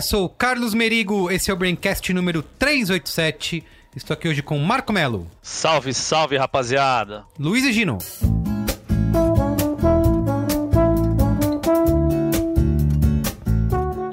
eu sou o Carlos Merigo, esse é o Braincast número 387. Estou aqui hoje com Marco Melo, Salve, salve, rapaziada. Luiz e Gino.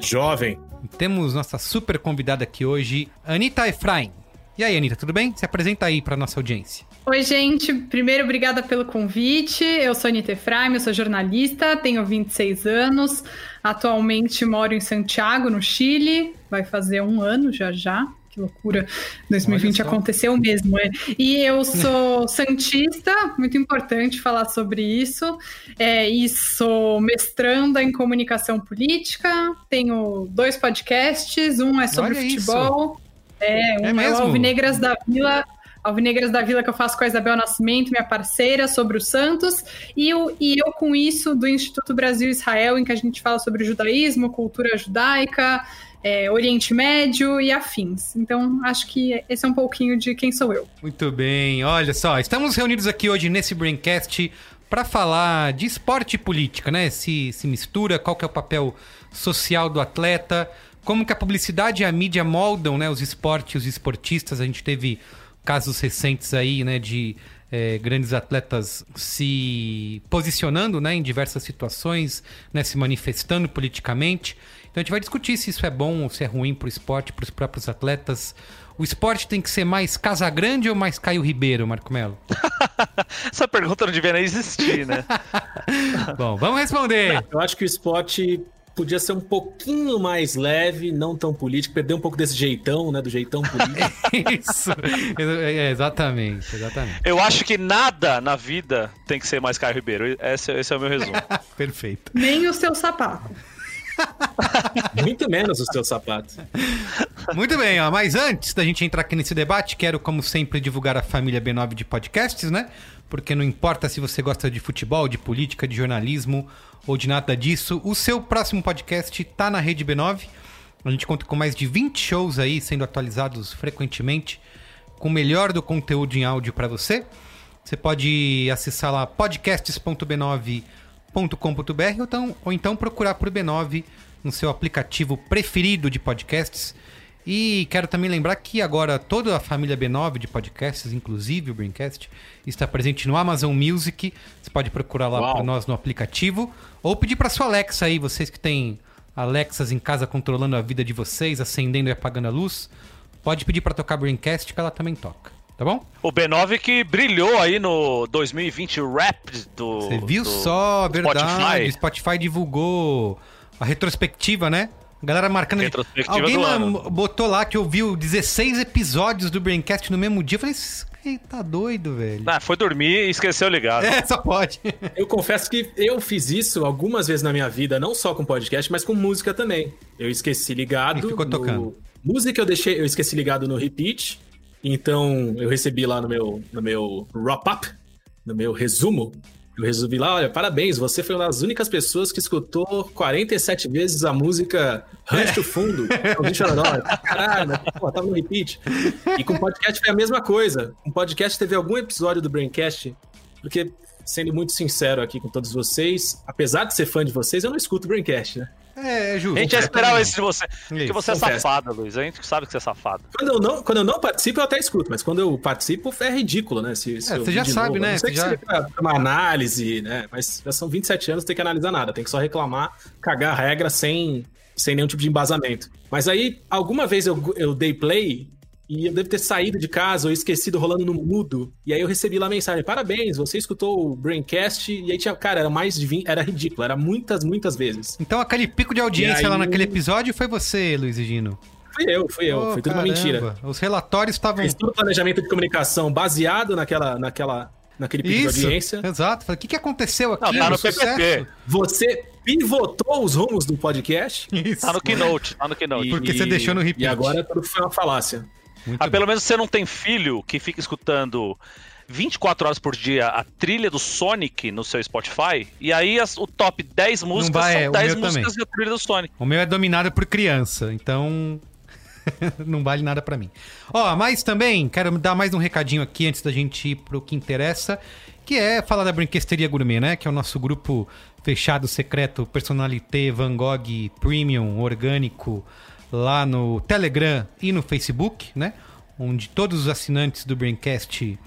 Jovem. Temos nossa super convidada aqui hoje, Anitta Efraim. E aí, Anitta, tudo bem? Se apresenta aí para nossa audiência. Oi, gente. Primeiro, obrigada pelo convite. Eu sou Anitta Efraim, eu sou jornalista, tenho 26 anos. Atualmente moro em Santiago, no Chile. Vai fazer um ano já já. Que loucura. 2020 Olha só. aconteceu mesmo, é. E eu sou santista, muito importante falar sobre isso. É, e sou mestranda em comunicação política. Tenho dois podcasts, um é sobre Olha isso. É, um É é, mesmo? o Alvinegras da Vila. Alvinegras da Vila que eu faço com a Isabel Nascimento, minha parceira, sobre o Santos, e eu, e eu com isso do Instituto Brasil Israel, em que a gente fala sobre judaísmo, cultura judaica, é, Oriente Médio e afins. Então, acho que esse é um pouquinho de quem sou eu. Muito bem, olha só, estamos reunidos aqui hoje nesse Braincast para falar de esporte e política, né? Se, se mistura, qual que é o papel social do atleta, como que a publicidade e a mídia moldam né, os esportes e os esportistas. A gente teve casos recentes aí, né, de eh, grandes atletas se posicionando né, em diversas situações, né, se manifestando politicamente. Então a gente vai discutir se isso é bom ou se é ruim para o esporte, para os próprios atletas. O esporte tem que ser mais Casa Grande ou mais Caio Ribeiro, Marco Melo? Essa pergunta não devia nem existir, né? Bom, vamos responder. Eu acho que o esporte podia ser um pouquinho mais leve, não tão político, perder um pouco desse jeitão, né? Do jeitão político. Isso. É, exatamente, exatamente. Eu acho que nada na vida tem que ser mais Caio Ribeiro. Esse, esse é o meu resumo. Perfeito. Nem o seu sapato. Muito menos os teus sapatos. Muito bem, ó, mas antes da gente entrar aqui nesse debate, quero, como sempre, divulgar a família B9 de podcasts, né? Porque não importa se você gosta de futebol, de política, de jornalismo ou de nada disso, o seu próximo podcast tá na rede B9. A gente conta com mais de 20 shows aí sendo atualizados frequentemente, com o melhor do conteúdo em áudio para você. Você pode acessar lá podcasts.b9.com.br ou então, ou então procurar por B9 no seu aplicativo preferido de podcasts. E quero também lembrar que agora toda a família B9 de podcasts, inclusive o Braincast, está presente no Amazon Music. Você pode procurar lá por nós no aplicativo ou pedir para sua Alexa aí, vocês que têm Alexas em casa controlando a vida de vocês, acendendo e apagando a luz, pode pedir para tocar Braincast que ela também toca, tá bom? O B9 que brilhou aí no 2020 Rap do. Você viu do só, verdade. Spotify. Spotify divulgou a retrospectiva, né? A galera marcando. Alguém do lá ano. botou lá que ouviu 16 episódios do Braincast no mesmo dia. Eu falei, "Esse cara tá doido, velho. Ah, foi dormir e esqueceu ligado. É, só pode. Eu confesso que eu fiz isso algumas vezes na minha vida, não só com podcast, mas com música também. Eu esqueci ligado. E ficou no- tocando. Música eu deixei, eu esqueci ligado no repeat. Então eu recebi lá no meu, no meu wrap-up, no meu resumo. Eu resolvi lá, olha, parabéns, você foi uma das únicas pessoas que escutou 47 vezes a música Rancho do Fundo. Eu dar, Caralho, pô, tava no repeat. E com podcast foi a mesma coisa. Com podcast teve algum episódio do Braincast, porque, sendo muito sincero aqui com todos vocês, apesar de ser fã de vocês, eu não escuto o Braincast, né? É, é justo. A gente já esperava isso de você. Porque você é safada, Luiz. A gente sabe que você é safada. Quando eu, não, quando eu não participo, eu até escuto, mas quando eu participo, é ridículo, né? Se, se É, você já sabe, novo. né? Não sei Você que já- seja uma análise, né? Mas já são 27 anos, não tem que analisar nada, tem que só reclamar, cagar a regra sem, sem nenhum tipo de embasamento. Mas aí, alguma vez eu, eu dei play e eu devo ter saído de casa ou esquecido rolando no mudo. E aí eu recebi lá a mensagem: parabéns, você escutou o Braincast. E aí tinha, cara, era mais de 20, era ridículo, era muitas, muitas vezes. Então aquele pico de audiência E aí- lá naquele episódio foi você, Luiz e Gino. Fui eu, fui eu, Ô, foi tudo uma caramba. mentira. Os relatórios estavam. Fiz todo o planejamento de comunicação baseado naquela, naquela, naquele pico de audiência. exato. Falei, O que, que aconteceu aqui? Não, tá no sucesso? PPP. Você, pivotou os rumos do podcast. Isso. Tá no Keynote, tá no Keynote. Porque você deixou no repeat. E agora tudo foi uma falácia. Muito Ah, pelo menos você não tem filho que fica escutando 24 horas por dia a trilha do Sonic no seu Spotify, e aí as- o top 10 músicas vai, é, são o 10 meu músicas também. da trilha do Sonic. O meu é dominado por criança, então não vale nada pra mim. Ó, mas também quero dar mais um recadinho aqui antes da gente ir pro que interessa, que é falar da Brinquesteria Gourmet, né? Que é o nosso grupo fechado, secreto, personalité, Van Gogh Premium, orgânico, lá no Telegram e no Facebook, né? Onde todos os assinantes do Braincast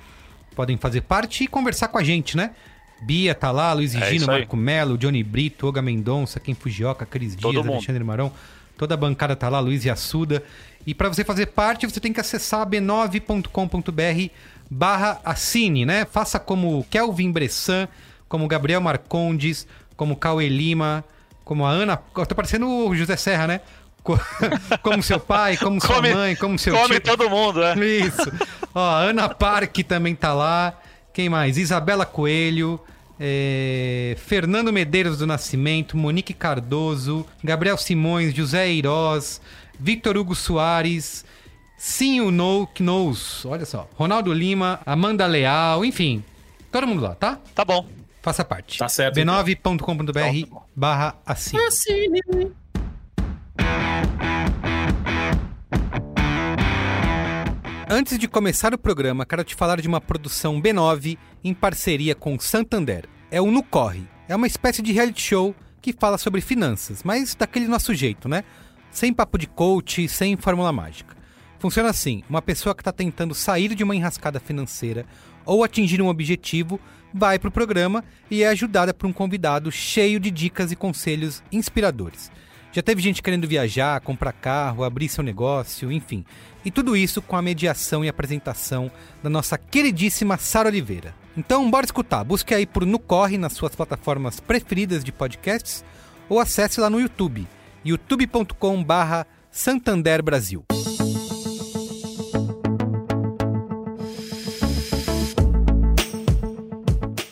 podem fazer parte e conversar com a gente, né? Bia tá lá, Luiz É Gino. Marco Melo, Johnny Brito, Olga Mendonça, Ken Fujioka, Cris Todo Dias, mundo. Alexandre Marão. Toda a bancada tá lá, Luiz Assuda. E para você fazer parte, você tem que acessar b9.com.br barra assine, né? Faça como Kelvin Bressan, como Gabriel Marcondes, como Cauê Lima, como a Ana... Tô parecendo o José Serra, né? Co- Como seu pai, como sua Come- mãe, como seu Come tio. todo mundo, né? Isso. Ó, Ana Parque também tá lá. Quem mais? Isabela Coelho. é, Fernando Medeiros do Nascimento, Monique Cardoso, Gabriel Simões, José Eiroz, Victor Hugo Soares, Sim o No Knows, olha só, Ronaldo Lima, Amanda Leal, enfim, todo mundo lá, tá? Tá bom. Faça parte. Tá certo, b9.com.br barra assim. Antes de começar o programa, quero te falar de uma produção B9 em parceria com Santander. É o No Corre. É uma espécie de reality show que fala sobre finanças, mas daquele nosso jeito, né? Sem papo de coach, sem fórmula mágica. Funciona assim: uma pessoa que está tentando sair de uma enrascada financeira ou atingir um objetivo vai para o programa e é ajudada por um convidado cheio de dicas e conselhos inspiradores. Já teve gente querendo viajar, comprar carro, abrir seu negócio, enfim. E tudo isso com a mediação e apresentação da nossa queridíssima Sara Oliveira. Então, bora escutar. Busque aí por No Corre nas suas plataformas preferidas de podcasts ou acesse lá no YouTube, youtube.com barra Santander Brasil.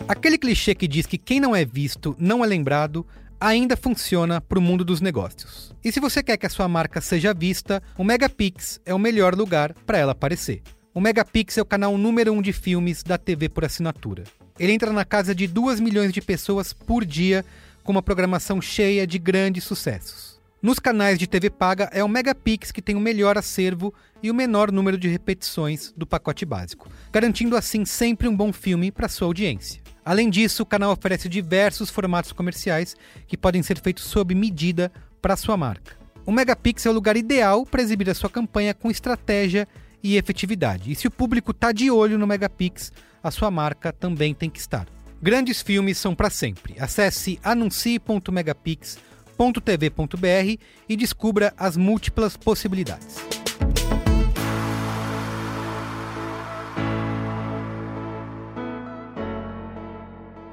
Aquele clichê que diz que quem não é visto não é lembrado ainda funciona para o mundo dos negócios. E se você quer que a sua marca seja vista, o Megapix é o melhor lugar para ela aparecer. O Megapix é o canal número 1 um de filmes da TV por assinatura. Ele entra na casa de 2 milhões de pessoas por dia com uma programação cheia de grandes sucessos. Nos canais de TV paga é o Megapix que tem o melhor acervo e o menor número de repetições do pacote básico, garantindo assim sempre um bom filme para sua audiência. Além disso, o canal oferece diversos formatos comerciais que podem ser feitos sob medida para sua marca. O Megapix é o lugar ideal para exibir a sua campanha com estratégia e efetividade. E se o público está de olho no Megapix, a sua marca também tem que estar. Grandes filmes são para sempre. Acesse anuncie.megapix.tv.br e descubra as múltiplas possibilidades.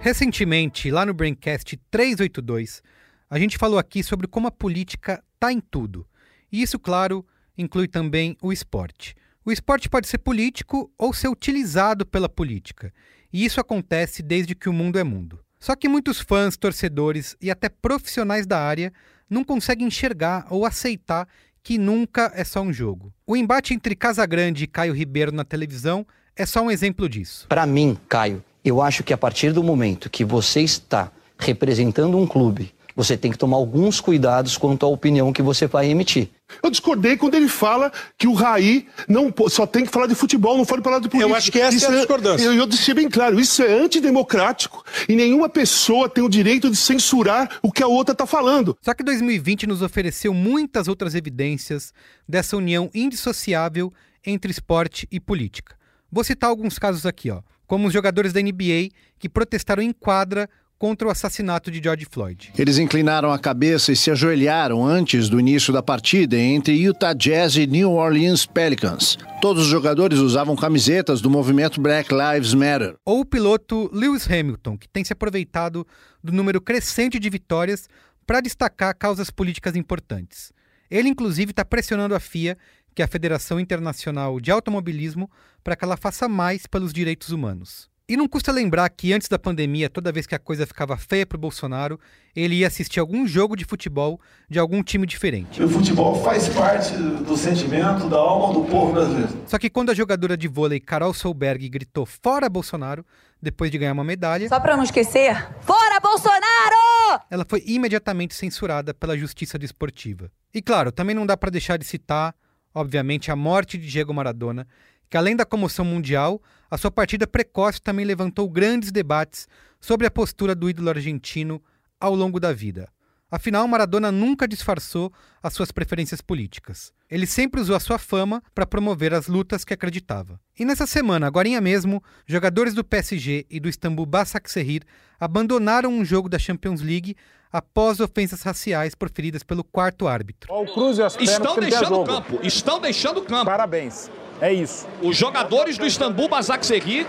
Recentemente, lá no Braincast 382, a gente falou aqui sobre como a política tá em tudo. E isso, claro, inclui também o esporte. O esporte pode ser político ou ser utilizado pela política. E isso acontece desde que o mundo é mundo. Só que muitos fãs, torcedores e até profissionais da área não conseguem enxergar ou aceitar que nunca é só um jogo. O embate entre Casagrande e Caio Ribeiro na televisão é só um exemplo disso. Para mim, Caio, eu acho que a partir do momento que você está representando um clube, você tem que tomar alguns cuidados quanto à opinião que você vai emitir. Eu discordei quando ele fala que o Raí não só tem que falar de futebol, não pode falar de política. acho que essa Isso é a discordância. Eu, eu deixei bem claro, isso é antidemocrático e nenhuma pessoa tem o direito de censurar o que a outra está falando. Só que 2020 nos ofereceu muitas outras evidências dessa união indissociável entre esporte e política. Vou citar alguns casos aqui, ó, como os jogadores da NBA que protestaram em quadra contra o assassinato de George Floyd. Eles inclinaram a cabeça e se ajoelharam antes do início da partida entre Utah Jazz e New Orleans Pelicans. Todos os jogadores usavam camisetas do movimento Black Lives Matter. Ou o piloto Lewis Hamilton, que tem se aproveitado do número crescente de vitórias para destacar causas políticas importantes. Ele, inclusive, está pressionando a FIA, que é a Federação Internacional de Automobilismo, para que ela faça mais pelos direitos humanos. E não custa lembrar que antes da pandemia, toda vez que a coisa ficava feia pro Bolsonaro, ele ia assistir algum jogo de futebol de algum time diferente. O futebol faz parte do sentimento, da alma do povo brasileiro. Só que quando a jogadora de vôlei Carol Solberg gritou fora Bolsonaro, depois de ganhar uma medalha, Só pra não esquecer, fora Bolsonaro! ela foi imediatamente censurada pela Justiça Desportiva. E claro, também não dá para deixar de citar, obviamente, a morte de Diego Maradona, que além da comoção mundial, a sua partida precoce também levantou grandes debates sobre a postura do ídolo argentino ao longo da vida. Afinal, Maradona nunca disfarçou as suas preferências políticas. Ele sempre usou a sua fama para promover as lutas que acreditava. E nessa semana, agora mesmo, jogadores do PSG e do Istambul Basaksehir abandonaram um jogo da Champions League após ofensas raciais proferidas pelo quarto árbitro. O Cruz e as Estão deixando o campo, estão deixando o campo. Parabéns. É isso. Os jogadores do Istambul Basaksehir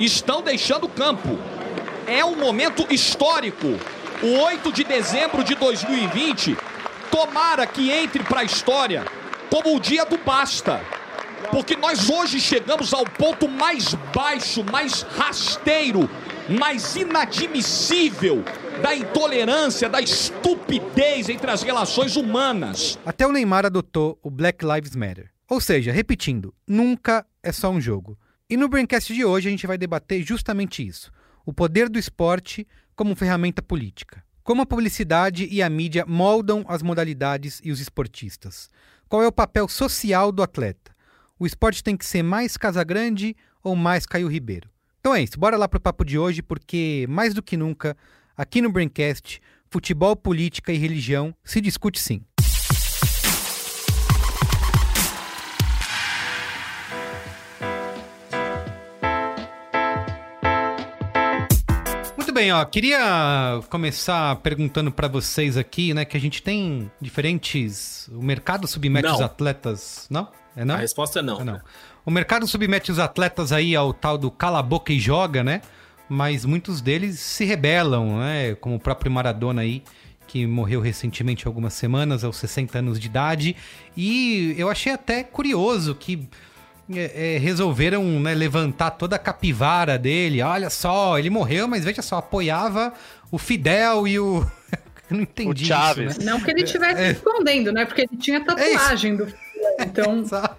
estão deixando o campo. É um momento histórico. O 8 de dezembro de 2020, tomara que entre para a história como o dia do basta. Porque nós hoje chegamos ao ponto mais baixo, mais rasteiro, mais inadmissível da intolerância, da estupidez entre as relações humanas. Até o Neymar adotou o Black Lives Matter. Ou seja, repetindo, nunca é só um jogo. E no Braincast de hoje a gente vai debater justamente isso: o poder do esporte como ferramenta política. Como a publicidade e a mídia moldam as modalidades e os esportistas. Qual é o papel social do atleta? O esporte tem que ser mais Casagrande ou mais Caio Ribeiro? Então é isso, bora lá pro papo de hoje, porque mais do que nunca, aqui no Braincast, futebol, política e religião se discute sim. Muito bem, ó, queria começar perguntando pra vocês aqui, né, que a gente tem diferentes, o mercado submete Não. os atletas, não? É não? A resposta é não. É não. O mercado submete os atletas aí ao tal do cala a boca e joga, né? Mas muitos deles se rebelam, né? Como o próprio Maradona aí, que morreu recentemente algumas semanas, aos 60 anos de idade. E eu achei até curioso que é, é, resolveram né, levantar toda a capivara dele. Olha só, ele morreu, mas veja só, apoiava o Fidel e o. Eu não entendi O Chaves. isso, né? Não que ele estivesse É. escondendo, né? Porque ele tinha tatuagem do Então, Exato.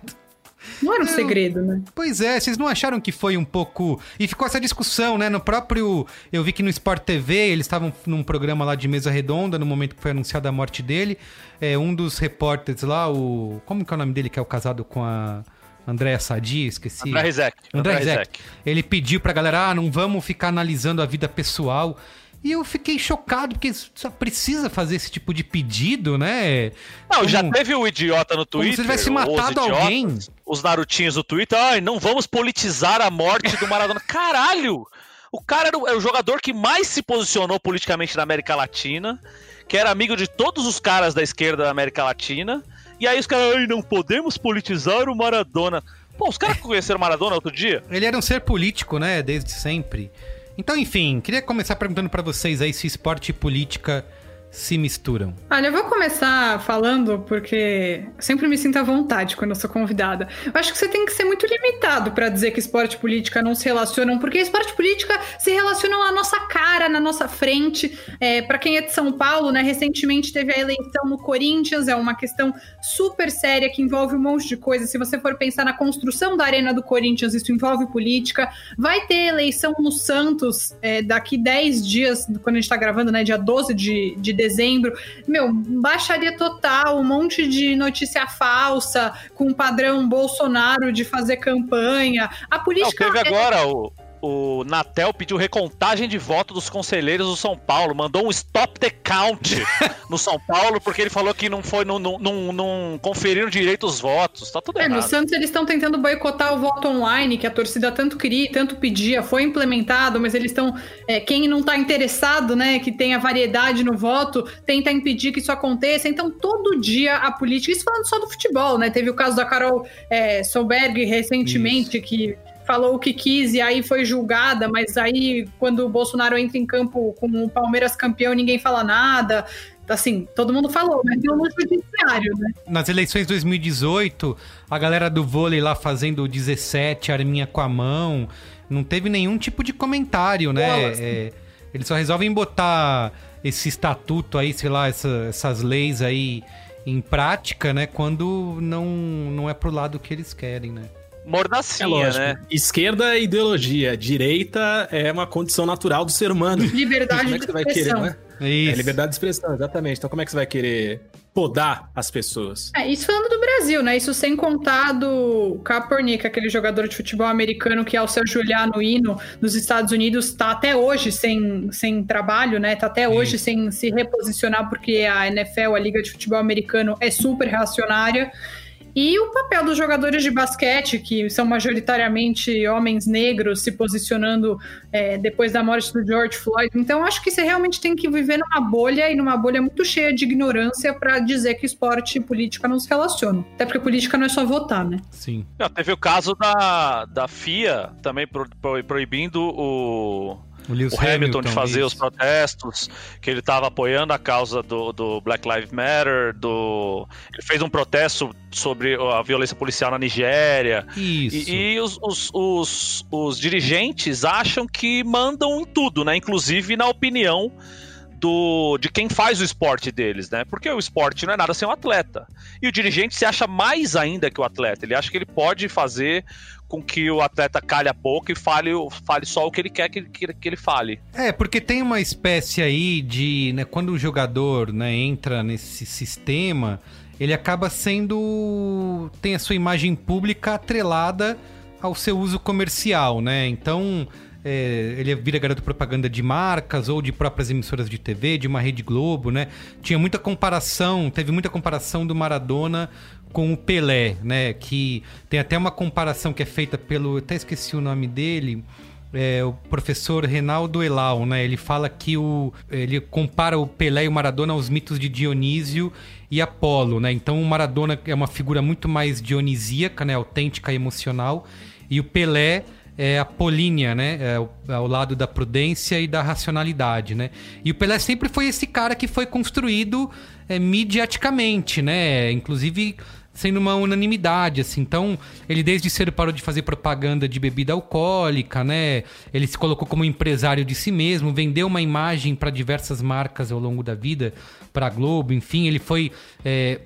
Não era um Eu- segredo, né? Pois é, vocês não acharam que foi um pouco. E ficou essa discussão, né? No próprio. Eu vi que no Sport TV eles estavam num programa lá de mesa redonda no momento que foi anunciada a morte dele. É, um dos repórteres lá, o. Como que é o nome dele que é o casado com a. Andréa Sadi, esqueci. André Rizek. André André Rizek. Rizek. Ele pediu pra galera, ah, não vamos ficar analisando a vida pessoal. E eu fiquei chocado, porque só precisa fazer esse tipo de pedido, né? Não, já Como- teve o idiota no como se Twitter. tivesse matado idiotas, alguém. Os narutinhos do Twitter. Ai, não vamos politizar a morte do Maradona. Caralho! O cara era o, é o jogador que mais se posicionou politicamente na América Latina, que era amigo de todos os caras da esquerda da América Latina. E aí os caras, ai, não podemos politizar o Maradona. Pô, os caras conheceram o Maradona outro dia? Ele era um ser político, né? Desde sempre. Então, enfim, queria começar perguntando pra vocês aí se esporte e política se misturam. Olha, eu vou começar falando porque sempre me sinto à vontade quando eu sou convidada. Eu acho que você tem que ser muito limitado pra dizer que esporte e política não se relacionam, porque esporte e política se relacionam à nossa cara, na nossa frente. É, para quem é de São Paulo, né, recentemente teve a eleição no Corinthians, é uma questão super séria que envolve um monte de coisa. Se você for pensar na construção da arena do Corinthians, isso envolve política. Vai ter eleição no Santos é, daqui 10 dias, quando a gente tá gravando, né, dia 12 de, de dezembro. Meu, baixaria total, um monte de notícia falsa, com o padrão Bolsonaro de fazer campanha. A Não, política. teve é- agora o. O Natel pediu recontagem de voto dos conselheiros do São Paulo, mandou um stop the count no São Paulo, porque ele falou que não foi, não, não, não, não conferiram direito os votos. Tá tudo É, no errado. Santos eles estão tentando boicotar o voto online, que a torcida tanto queria, e tanto pedia, foi implementado, mas eles estão. é, quem não está interessado, né, que tenha variedade no voto, tenta impedir que isso aconteça. Então, todo dia a política, isso falando só do futebol, né? Teve o caso da Carol é, Solberg recentemente, que falou o que quis e aí foi julgada, mas aí quando o Bolsonaro entra em campo com o Palmeiras campeão, ninguém fala nada. assim, todo mundo falou, mas não no judiciário, né? Nas eleições de 2018, a galera do vôlei lá fazendo o 17, arminha com a mão, não teve nenhum tipo de comentário, né? Nossa. É, eles só resolvem botar esse estatuto aí, sei lá, essa- essas leis aí em prática, né? Quando não, não é pro lado que eles querem, né? É Mordacinha, lógico. né? Esquerda é ideologia, direita é uma condição natural do ser humano. Liberdade Como é de que você vai querer, expressão. não é? Isso. É liberdade de expressão, exatamente. Então como é que você vai querer podar as pessoas? É, isso falando do Brasil, né? Isso sem contar do Kaepernick, aquele jogador de futebol americano que ao se ajoelhar no hino nos Estados Unidos tá até hoje sem, sem trabalho, né? Tá até hoje sem se reposicionar porque a NFL, a Liga de Futebol Americano, é super reacionária. E o papel dos jogadores de basquete, que são majoritariamente homens negros se posicionando é, depois da morte do George Floyd. Então, acho que você realmente tem que viver numa bolha e numa bolha muito cheia de ignorância para dizer que esporte e política não se relacionam. Até porque política não é só votar, né? Sim. Não, teve o caso da, da FIA também pro- pro- proibindo o, O Hamilton, Hamilton, de fazer isso. os protestos, que ele estava apoiando a causa do, do Black Lives Matter, do... ele fez um protesto sobre a violência policial na Nigéria. Isso. E, e os, os, os, os dirigentes acham que mandam em tudo, né? Inclusive na opinião do, de quem faz o esporte deles, né? Porque o esporte não é nada sem o atleta. E o dirigente se acha mais ainda que o atleta. Ele acha que ele pode fazer com que o atleta calhe a pouco e fale, fale só o que ele quer que, que, que ele fale. É, porque tem uma espécie aí de, né, quando o jogador, né, entra nesse sistema, ele acaba sendo tem a sua imagem pública atrelada ao seu uso comercial, né? Então, é, ele vira garoto propaganda de marcas ou de próprias emissoras de TV, de uma Rede Globo, né? Tinha muita comparação, teve muita comparação do Maradona com o Pelé, né? Que tem até uma comparação que é feita pelo, até esqueci o nome dele, é, o professor Reinaldo Elau, né? Ele fala que o, ele compara o Pelé e o Maradona aos mitos de Dionísio e Apolo, né? Então o Maradona é uma figura muito mais dionisíaca, né? Autêntica emocional, e o Pelé é apolínea, né? É ao, ao lado da prudência e da racionalidade, né? E o Pelé sempre foi esse cara que foi construído é, midiaticamente, né? Inclusive sendo uma unanimidade, assim. Então, ele desde cedo parou de fazer propaganda de bebida alcoólica, né? Ele se colocou como empresário de si mesmo, vendeu uma imagem para diversas marcas ao longo da vida, para Globo, enfim, ele foi é,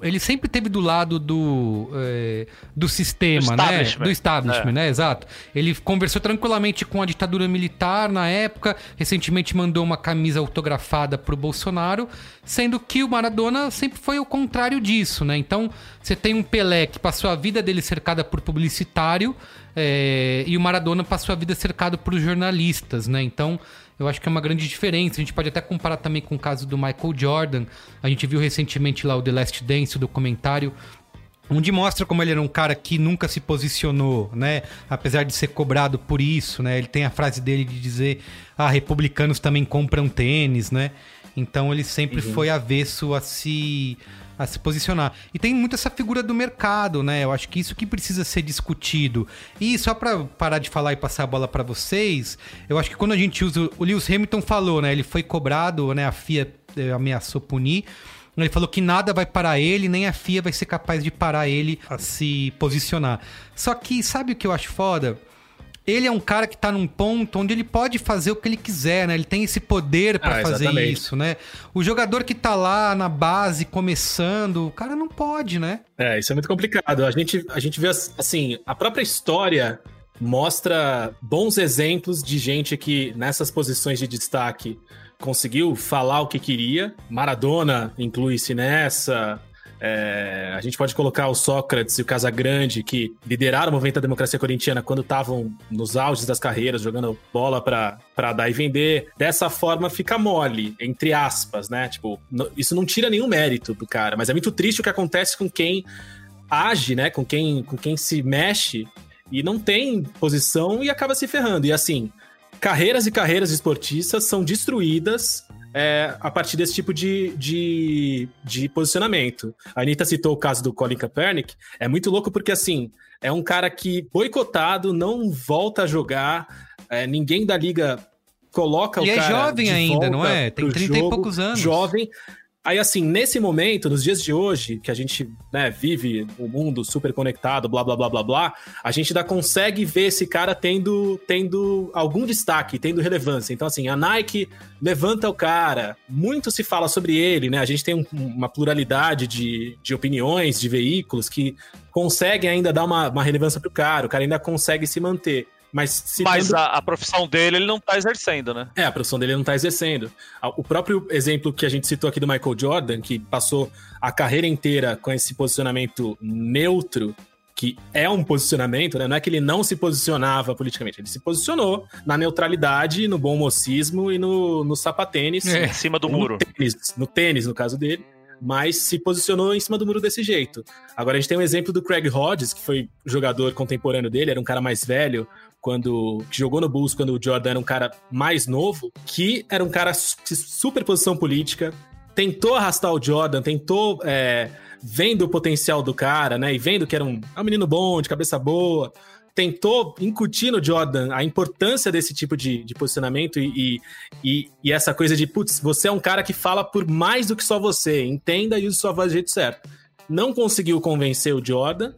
ele sempre teve do lado do, é, do sistema, Do né? Do establishment, É. né? Exato. Ele conversou tranquilamente com a ditadura militar na época, recentemente mandou uma camisa autografada pro Bolsonaro, sendo que o Maradona sempre foi o contrário disso, né? Então, você tem um Pelé que passou a vida dele cercada por publicitário é, e o Maradona passou a vida cercado por jornalistas, né? Então, eu acho que é uma grande diferença. A gente pode até comparar também com o caso do Michael Jordan. A gente viu recentemente lá o The Last Dance, o documentário, onde mostra como ele era um cara que nunca se posicionou, né? Apesar de ser cobrado por isso, né? Ele tem a frase dele de dizer: "Ah, republicanos também compram tênis", né? Então ele sempre foi avesso a se a se posicionar. E tem muito essa figura do mercado, né? Eu acho que isso que precisa ser discutido. E só pra parar de falar e passar a bola pra vocês, eu acho que quando a gente usa o Lewis Hamilton falou, né? Ele foi cobrado, né? A FIA eh, ameaçou punir. Ele falou que nada vai parar ele, nem a FIA vai ser capaz de parar ele a se posicionar. Só que sabe o que eu acho foda? Ele é um cara que tá num ponto onde ele pode fazer o que ele quiser, né? Ele tem esse poder pra Ah, fazer isso, né? O jogador que tá lá na base começando, o cara não pode, né? É, isso é muito complicado. A gente, a gente vê, assim, a própria história mostra bons exemplos de gente que nessas posições de destaque conseguiu falar o que queria. Maradona inclui-se nessa. É, a gente pode colocar o Sócrates e o Casagrande, que lideraram o movimento da democracia corintiana quando estavam nos auges das carreiras, jogando bola pra dar e vender. Dessa forma fica mole, entre aspas, né? Tipo, isso não tira nenhum mérito do cara, mas é muito triste o que acontece com quem age, né? Com quem, com quem se mexe e não tem posição e acaba se ferrando. E assim, carreiras e carreiras esportistas são destruídas é, a partir desse tipo de, de, de posicionamento. A Anitta citou o caso do Colin Kaepernick. É muito louco porque, assim, é um cara que boicotado, não volta a jogar, é, ninguém da liga coloca Ele o é cara jovem de ainda, volta não é? Tem pro 30 e jogo, poucos anos. Jovem. Aí, assim, nesse momento, nos dias de hoje, que a gente né, vive um mundo super conectado, blá, blá, blá, blá, blá, a gente ainda consegue ver esse cara tendo, tendo algum destaque, tendo relevância. Então, assim, a Nike levanta o cara, muito se fala sobre ele, né? A gente tem um, uma pluralidade de, de opiniões, de veículos que conseguem ainda dar uma, uma relevância pro cara, o cara ainda consegue se manter. Mas, citando... Mas a, a, profissão dele ele não tá exercendo, né? É, a profissão dele não tá exercendo. O próprio exemplo que a gente citou aqui do Michael Jordan, que passou a carreira inteira com esse posicionamento neutro, que é um posicionamento, né? Não é que ele não se posicionava politicamente, ele se posicionou na neutralidade, no bom mocismo e no, no sapatênis. É. Em cima do muro. Tênis, no tênis, no caso dele mas se posicionou em cima do muro desse jeito. Agora a gente tem um exemplo do Craig Hodges, que foi jogador contemporâneo dele, era um cara mais velho, quando jogou no Bulls quando o Jordan era um cara mais novo, que era um cara de super posição política, tentou arrastar o Jordan, tentou é, vendo o potencial do cara, né, e vendo que era um, um menino bom, de cabeça boa, tentou incutir no Jordan a importância desse tipo de, de posicionamento e, e, e, essa coisa de, putz, você é um cara que fala por mais do que só você, entenda e use sua voz do jeito certo. Não conseguiu convencer o Jordan,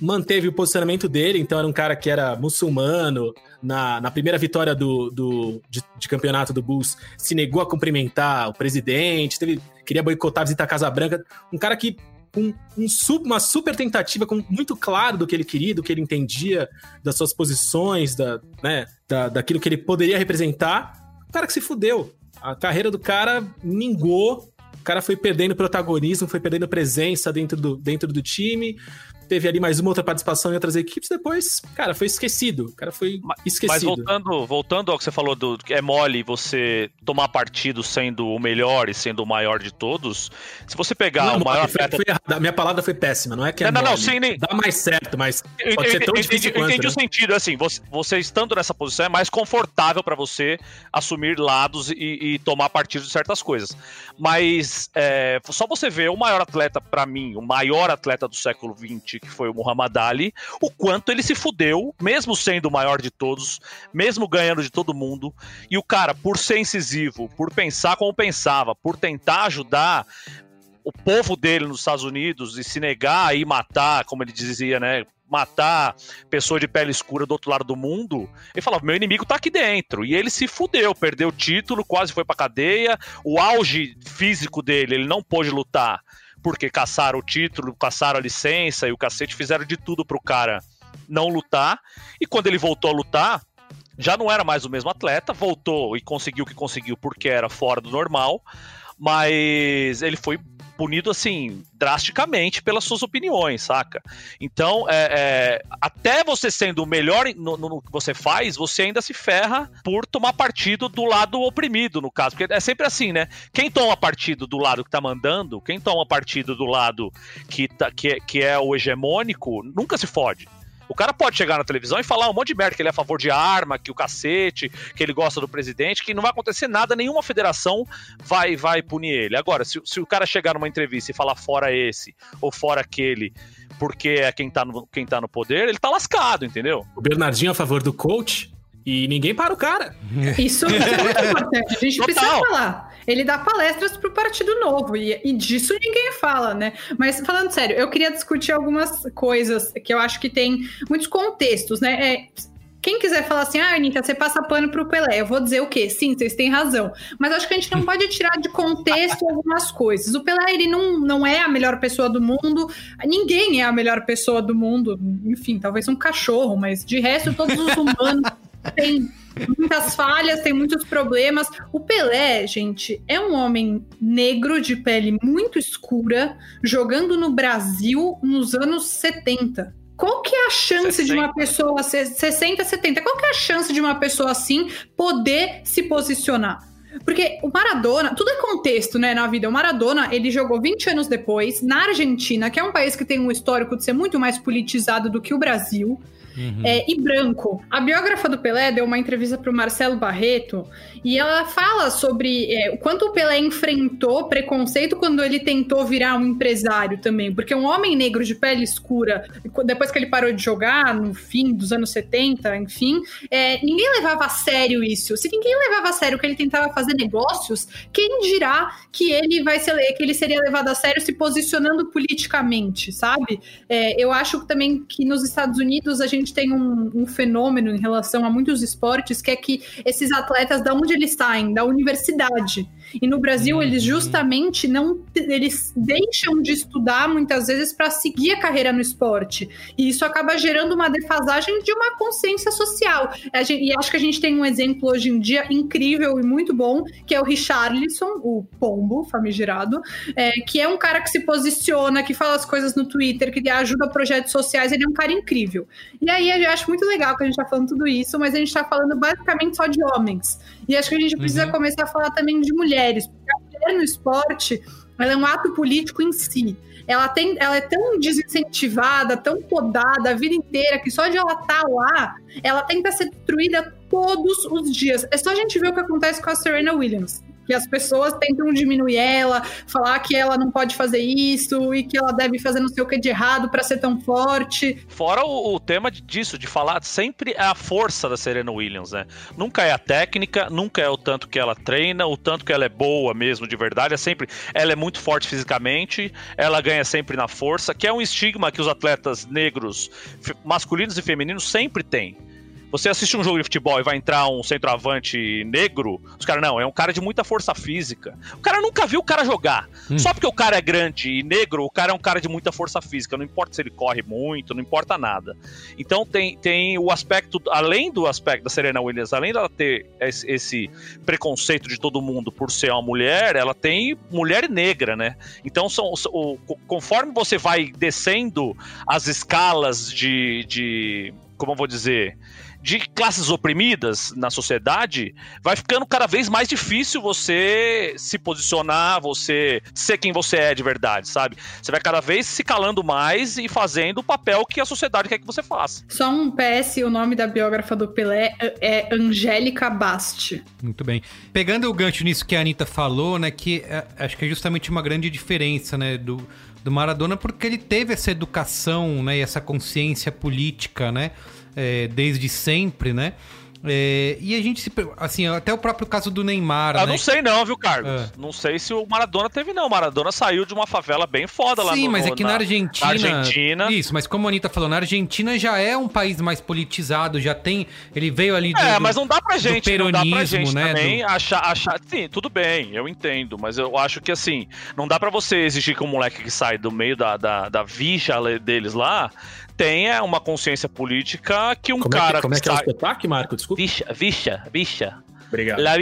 manteve o posicionamento dele, então era um cara que era muçulmano. Na, na primeira vitória do, do de, de, campeonato do Bulls, se negou a cumprimentar o presidente, teve, queria boicotar a visita à Casa Branca. Um cara que com um, uma super tentativa, com muito claro do que ele queria, do que ele entendia, das suas posições, da, né, da, daquilo que ele poderia representar. O cara que se fudeu. A carreira do cara mingou. O cara foi perdendo protagonismo, foi perdendo presença dentro do, dentro do time teve ali mais uma outra participação em outras equipes, depois, cara, foi esquecido. O cara foi esquecido. Mas voltando, voltando ao que você falou do que é mole você tomar partido sendo o melhor e sendo o maior de todos, se você pegar não, o maior foi, atleta... foi, a minha palavra foi péssima, não é que é Não, mole. não, sim, nem... Dá mais certo, mas pode eu, ser tão eu, difícil eu, quanto, entendi né? o sentido, assim, você, você, estando nessa posição é mais confortável para você assumir lados e, e, tomar partido de certas coisas. Mas é, só você ver o maior atleta, para mim, o maior atleta do século XX que foi o Muhammad Ali, o quanto ele se fudeu, mesmo sendo o maior de todos, mesmo ganhando de todo mundo. E o cara, por ser incisivo, por pensar como pensava, por tentar ajudar o povo dele nos Estados Unidos e se negar a ir matar, como ele dizia, né? Matar pessoa de pele escura do outro lado do mundo, ele falava: meu inimigo tá aqui dentro. E ele se fudeu, perdeu o título, quase foi pra cadeia. O auge físico dele, ele não pôde lutar porque caçaram o título, caçaram a licença e o cacete fizeram de tudo pro cara não lutar. E quando ele voltou a lutar, já não era mais o mesmo atleta, voltou e conseguiu o que conseguiu porque era fora do normal, mas ele foi punido assim drasticamente pelas suas opiniões, saca? Então, é, é, até você sendo o melhor no, no, que você faz, você ainda se ferra por tomar partido do lado oprimido, no caso. Porque é sempre assim, né? Quem toma partido do lado que tá mandando, quem toma partido do lado que, tá, que, que é o hegemônico, nunca se fode. O cara pode chegar na televisão e falar um monte de merda, que ele é a favor de arma, que o cacete, que ele gosta do presidente, que não vai acontecer nada, nenhuma federação vai vai punir ele. Agora, se, se o cara chegar numa entrevista e falar fora esse ou fora aquele, porque é quem tá, no, quem tá no poder, ele tá lascado, entendeu? O Bernardinho a favor do coach e ninguém para o cara. Isso, isso é muito importante. A gente Total. precisa falar. Ele dá palestras pro Partido Novo e, e, disso ninguém fala, né? Mas falando sério, eu queria discutir algumas coisas que eu acho que tem muitos contextos, né? É, quem quiser falar assim, ah, Anitta, você passa pano pro Pelé, eu vou dizer o quê? Sim, vocês têm razão. Mas acho que a gente não pode tirar de contexto algumas coisas. O Pelé, ele não, não é a melhor pessoa do mundo, ninguém é a melhor pessoa do mundo, enfim, talvez um cachorro, mas de resto, todos os humanos têm muitas falhas, tem muitos problemas. O Pelé, gente, é um homem negro de pele muito escura, jogando no Brasil nos anos 70. Qual que é a chance 60. de uma pessoa 60, 70? Qual que é a chance de uma pessoa assim poder se posicionar? Porque o Maradona, tudo é contexto, né, na vida. O Maradona, ele jogou 20 anos depois na Argentina, que é um país que tem um histórico de ser muito mais politizado do que o Brasil. Uhum. é, e branco. A biógrafa do Pelé deu uma entrevista para o Marcelo Barreto e ela fala sobre é, o quanto o Pelé enfrentou preconceito quando ele tentou virar um empresário também. Porque um homem negro de pele escura, depois que ele parou de jogar, no fim dos anos 70, enfim, é, ninguém levava a sério isso. Se ninguém levava a sério que ele tentava fazer negócios, quem dirá que ele vai ser que ele seria levado a sério se posicionando politicamente, sabe? É, eu acho também que nos Estados Unidos a gente tem um, um, fenômeno em relação a muitos esportes que é que esses atletas, da onde eles saem? Da universidade. E no Brasil, eles Uhum. justamente não. Eles deixam de estudar muitas vezes para seguir a carreira no esporte. E isso acaba gerando uma defasagem de uma consciência social. E acho que a gente tem um exemplo hoje em dia incrível e muito bom, que é o Richarlison, o pombo famigerado, é, que é um cara que se posiciona, que fala as coisas no Twitter, que ajuda projetos sociais. Ele é um cara incrível. E aí eu acho muito legal que a gente tá falando tudo isso, mas a gente tá falando basicamente só de homens. E acho que a gente precisa começar a falar também de mulheres, porque a mulher no esporte ela é um ato político em si. Ela, tem, ela é tão desincentivada, tão podada a vida inteira, que só de ela estar lá, ela tenta ser destruída todos os dias. É só a gente ver o que acontece com a Serena Williams. Que as pessoas tentam diminuir ela, falar que ela não pode fazer isso e que ela deve fazer não sei o que de errado para ser tão forte. Fora o, o tema disso, de falar sempre é a força da Serena Williams, né? Nunca é a técnica, nunca é o tanto que ela treina, o tanto que ela é boa mesmo, de verdade. É sempre. Ela é muito forte fisicamente, ela ganha sempre na força, que é um estigma que os atletas negros, masculinos e femininos, sempre têm. Você assiste um jogo de futebol e vai entrar um centroavante negro, os caras, não, é um cara de muita força física. O cara nunca viu o cara jogar. Só porque o cara é grande e negro, o cara é um cara de muita força física. Não importa se ele corre muito, não importa nada. Então tem, tem o aspecto, além do aspecto da Serena Williams, além dela ter esse, esse preconceito de todo mundo por ser uma mulher, ela tem mulher negra, né? Então são, são- o- conforme você vai descendo as escalas de, de como eu vou dizer, de classes oprimidas na sociedade, vai ficando cada vez mais difícil você se posicionar, você ser quem você é de verdade, sabe? Você vai cada vez se calando mais e fazendo o papel que a sociedade quer que você faça. Só um PS, o nome da biógrafa do Pelé é Angélica Basti. Muito bem. Pegando o gancho nisso que a Anitta falou, né? Que é, acho que é justamente uma grande diferença, né? Do, do Maradona, porque ele teve essa educação, né? E essa consciência política, né? É, desde sempre, né? É, e a gente se. Assim, até o próprio caso do Neymar. Ah, né? não sei não, viu, Carlos? É. Não sei se o Maradona teve, não. O Maradona saiu de uma favela bem foda lá Sim, no, mas no- é que na, Argentina. na Argentina. Isso, mas como a Anitta falou, na Argentina já é um país mais politizado, já tem. Ele veio ali do. É, mas não dá pra gente, não dá pra peronismo, gente né? também do- achar, achar. Sim, tudo bem, eu entendo, mas eu acho que assim, não dá pra você exigir que um moleque que sai do meio da, da, da le- deles lá tenha uma consciência política que um Como é cara que, como é que é o sai... sotaque, Marco? Desculpa. Obrigado. La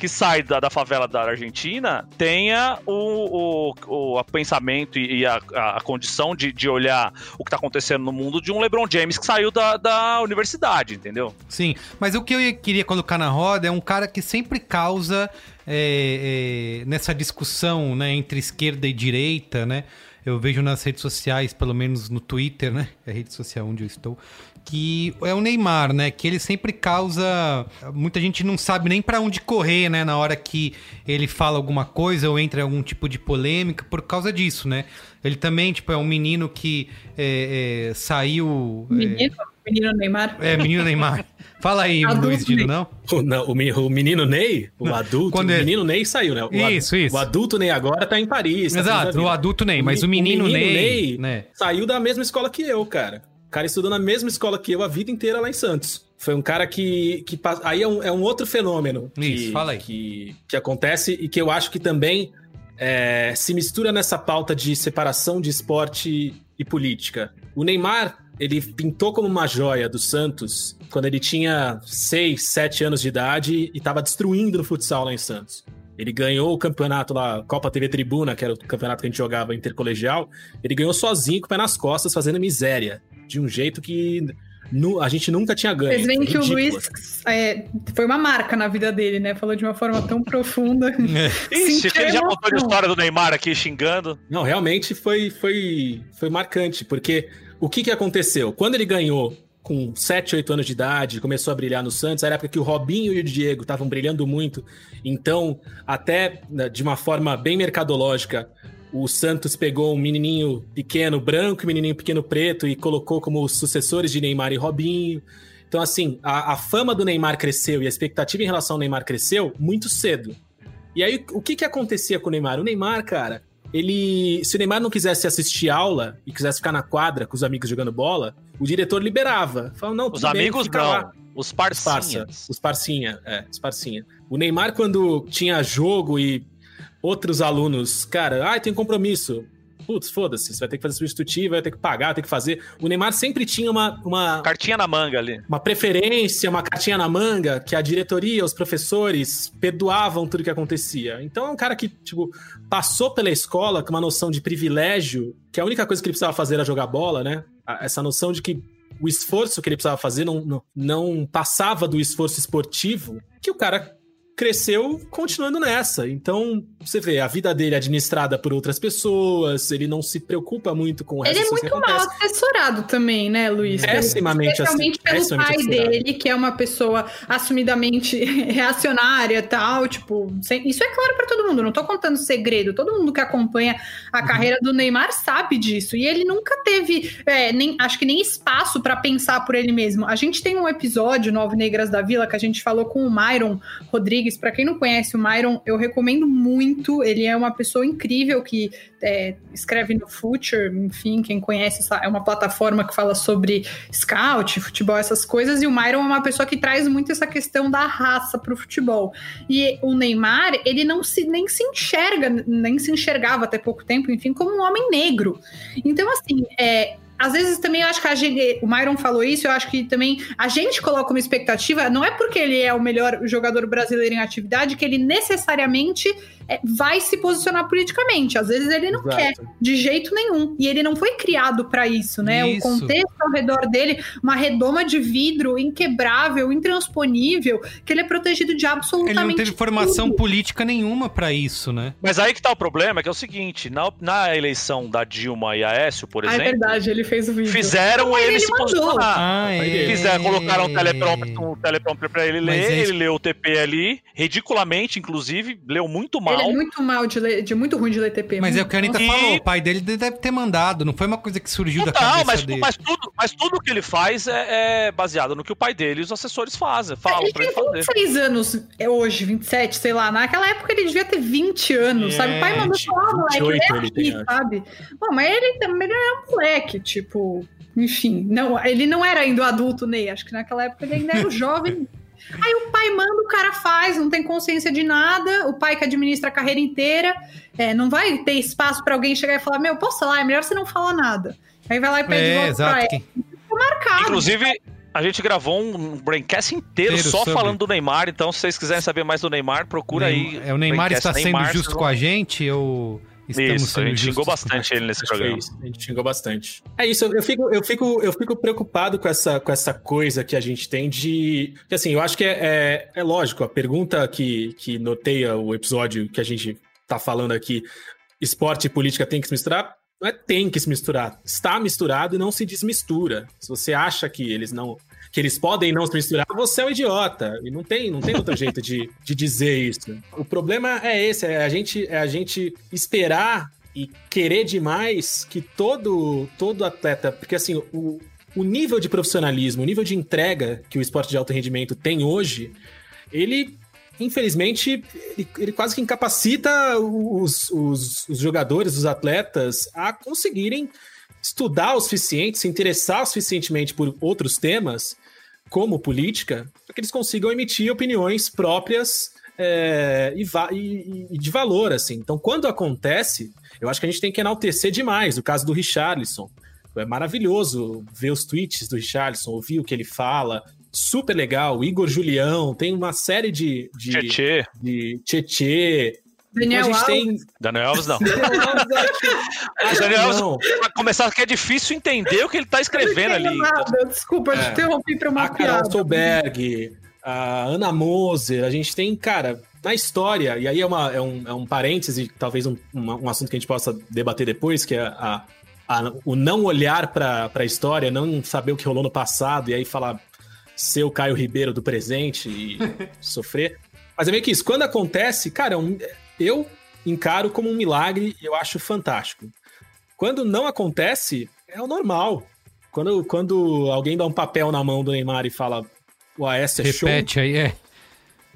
que sai da, da favela da Argentina tenha o, o, o pensamento e, e a, a, condição de, de olhar o que tá acontecendo no mundo de um LeBron James que saiu da, da universidade, entendeu? Sim, mas o que eu queria colocar na roda é um cara que sempre causa é, é, nessa discussão né, entre esquerda e direita, né? Eu vejo nas redes sociais, pelo menos no Twitter, né? É a rede social onde eu estou, que é o Neymar, né? Que ele sempre causa. Muita gente não sabe nem para onde correr, né? Na hora que ele fala alguma coisa ou entra em algum tipo de polêmica por causa disso, né? Ele também, tipo, é um menino que é, é, saiu. é, Menino, menino Neymar. é, menino Neymar. Fala aí, Adulto Luiz Dino, Ney. não? O, não, o, me- o menino Ney, o adulto, Quando o é- menino Ney saiu, né? O ad- Isso, isso. O adulto Ney agora tá em Paris. tá Exato, vida. o adulto Ney, mas o me- menino, Ney, né? saiu da mesma escola que eu, cara. O cara estudou na mesma escola que eu a vida inteira lá em Santos. Foi um cara que. que aí é um, é um outro fenômeno que, Isso, fala aí. Que, que acontece e que eu acho que também é, se mistura nessa pauta de separação de esporte e política. O Neymar, ele pintou como uma joia do Santos quando ele tinha 6, 7 anos de idade e estava destruindo no futsal lá em Santos. Ele ganhou o campeonato lá, Copa TV Tribuna, que era o campeonato que a gente jogava intercolegial. Ele ganhou sozinho, com o pé nas costas, fazendo miséria. De um jeito que nu- a gente nunca tinha ganho. Vocês veem que o. Luiz é, foi uma marca na vida dele, né? Falou de uma forma tão profunda. É. Ixi, ele já contou a história do Neymar aqui xingando. Não, realmente foi, foi, foi marcante, porque o que, que aconteceu? Quando ele ganhou com 7, 8 anos de idade, começou a brilhar no Santos, era a época que o Robinho e o Diego estavam brilhando muito. Então, até né, de uma forma bem mercadológica, o Santos pegou um menininho pequeno branco e um menininho pequeno preto e colocou como sucessores de Neymar e Robinho. Então, assim, a, a fama do Neymar cresceu e a expectativa em relação ao Neymar cresceu muito cedo. E aí, o que que acontecia com o Neymar? O Neymar, cara, ele. Se o Neymar não quisesse assistir aula e quisesse ficar na quadra com os amigos jogando bola, o diretor liberava. Falava, não, Os bem, amigos não, lá. os Os parça, parcinhas. os parcinha, é, os parcinha. O Neymar, quando tinha jogo e outros alunos, cara, ah, tem compromisso. Putz, foda-se, você vai ter que fazer substitutivo, vai ter que pagar, vai ter que fazer. O Neymar sempre tinha uma, uma, Cartinha na manga ali. uma preferência, uma cartinha na manga, que a diretoria, os professores perdoavam tudo que acontecia. Então é um cara que, tipo, passou pela escola com uma noção de privilégio, que a única coisa que ele precisava fazer era jogar bola, né? Essa noção de que o esforço que ele precisava fazer não, não, não passava do esforço esportivo, que o cara cresceu continuando nessa. Então, você vê, a vida dele é administrada por outras pessoas, ele não se preocupa muito com o resto Ele é muito mal assessorado também, né, Luiz? Pessimamente Especialmente pelo pessimamente pai assessorado. dele, que é uma pessoa assumidamente reacionária e tal. Tipo, sem- isso é claro pra todo mundo, não tô contando segredo. Todo mundo que acompanha a carreira do Neymar sabe disso. E ele nunca teve, é, nem, acho que nem espaço pra pensar por ele mesmo. A gente tem um episódio, Nove Negras da Vila, que a gente falou com o Myron Rodrigues. Pra quem não conhece o Myron, eu recomendo muito. Ele é uma pessoa incrível que é, escreve no Future, enfim, quem conhece, é uma plataforma que fala sobre scout, futebol, essas coisas, e o Myron é uma pessoa que traz muito essa questão da raça pro futebol. E o Neymar, ele não se nem se enxerga, nem se enxergava até pouco tempo, enfim, como um homem negro. Então, assim, é, às vezes também eu acho que a gente, o Myron falou isso, eu acho que também a gente coloca uma expectativa, não é porque ele é o melhor jogador brasileiro em atividade que ele necessariamente é, vai se posicionar politicamente. Às vezes ele não Exato. quer, de jeito nenhum. E ele não foi criado para isso, né? Isso. O contexto ao redor dele, uma redoma de vidro inquebrável, intransponível, que ele é protegido de Ele absolutamente não teve formação tudo. política nenhuma pra isso, né? Mas aí que tá o problema, que é o seguinte, na, na eleição da Dilma e Aécio, por Ah, é exemplo, verdade, ele fez o vídeo. fizeram ele, ele se mandou. posicionar. Ah, é. Fizeram, colocaram um teleprompter, um teleprompter pra ele ler, é ele leu o TP ali, ridiculamente, inclusive, leu muito mal. Ele é muito mal de, ler- de muito ruim de ler TP. Mas é o que a Anitta E- falou, o pai dele deve ter mandado, não foi uma coisa que surgiu da Não, cabeça mas, dele. mas, tudo, mas tudo que ele faz é, é baseado no que o pai dele e os assessores fazem, falam Ele pra ele tem fazer. 26 anos é hoje, 27, sei lá. Naquela época ele devia ter 20 anos, É, sabe? O pai mandou 20, falar, moleque, ele 28 é aqui, sabe? Bom, mas ele também é um moleque, tipo... Enfim, não, ele não era ainda o adulto, Ney. Acho que naquela época ele ainda era o jovem. Aí o pai manda, o cara faz, não tem consciência de nada. O pai que administra a carreira inteira. é, não vai ter espaço pra alguém chegar e falar: Meu, posso falar? É melhor você não falar nada. Aí vai lá e pede É, voto pra exato. ele. que- Ficou marcado. Inclusive, a gente gravou um braincast inteiro, Inteiro só sobre. falando do Neymar, então se vocês quiserem saber mais do Neymar, procura aí. É, o Neymar está sendo Neymar, justo com a gente ou estamos Isso, a gente xingou justos bastante ele nesse programa. isso. A gente xingou bastante. É isso, eu fico, eu fico, eu fico preocupado com essa, com essa coisa que a gente tem de. que, assim, eu acho que é, é, é lógico, a pergunta que, que noteia o episódio que a gente tá falando aqui, esporte e política tem que se misturar. Não é tem que se misturar. Está misturado e não se desmistura. Se você acha que eles não. Que eles podem não se misturar, você é um idiota. E não tem, não tem outro jeito de, de dizer isso. O problema é esse: é a gente, é a gente esperar e querer demais que todo, todo atleta. Porque assim, o, o nível de profissionalismo, o nível de entrega que o esporte de alto rendimento tem hoje, ele infelizmente, ele, ele quase que incapacita os, os, os jogadores, os atletas, a conseguirem estudar o suficiente, se interessar suficientemente por outros temas, como política, para que eles consigam emitir opiniões próprias é, e, e- e de valor, assim. Então, quando acontece, eu acho que a gente tem que enaltecer demais. O caso do Richarlison. É maravilhoso ver os tweets do Richarlison, ouvir o que ele fala. Super legal. Igor Julião, tem uma série de. de Tietê. De Tietê. Daniel a gente Alves. tem. Daniel Alves não. Daniel Alves, Daniel Alves, não. pra começar, que é difícil entender o que ele tá escrevendo ali. entendo nada, Desculpa, eu te É. interrompi pra uma a Carol piada. Solberg, a Ana Moser, a gente tem, cara, na história, e aí é, uma, é, um, é um parêntese, talvez um, um assunto que a gente possa debater depois, que é a, a- o não olhar pra, pra história, não saber o que rolou no passado e aí falar ser o Caio Ribeiro do presente e sofrer. Mas é meio que isso. Quando acontece, cara, um- eu encaro como um milagre e eu acho fantástico. Quando não acontece, é o normal. Quando, quando alguém dá um papel na mão do Neymar e fala o AS é show, Repete aí, é.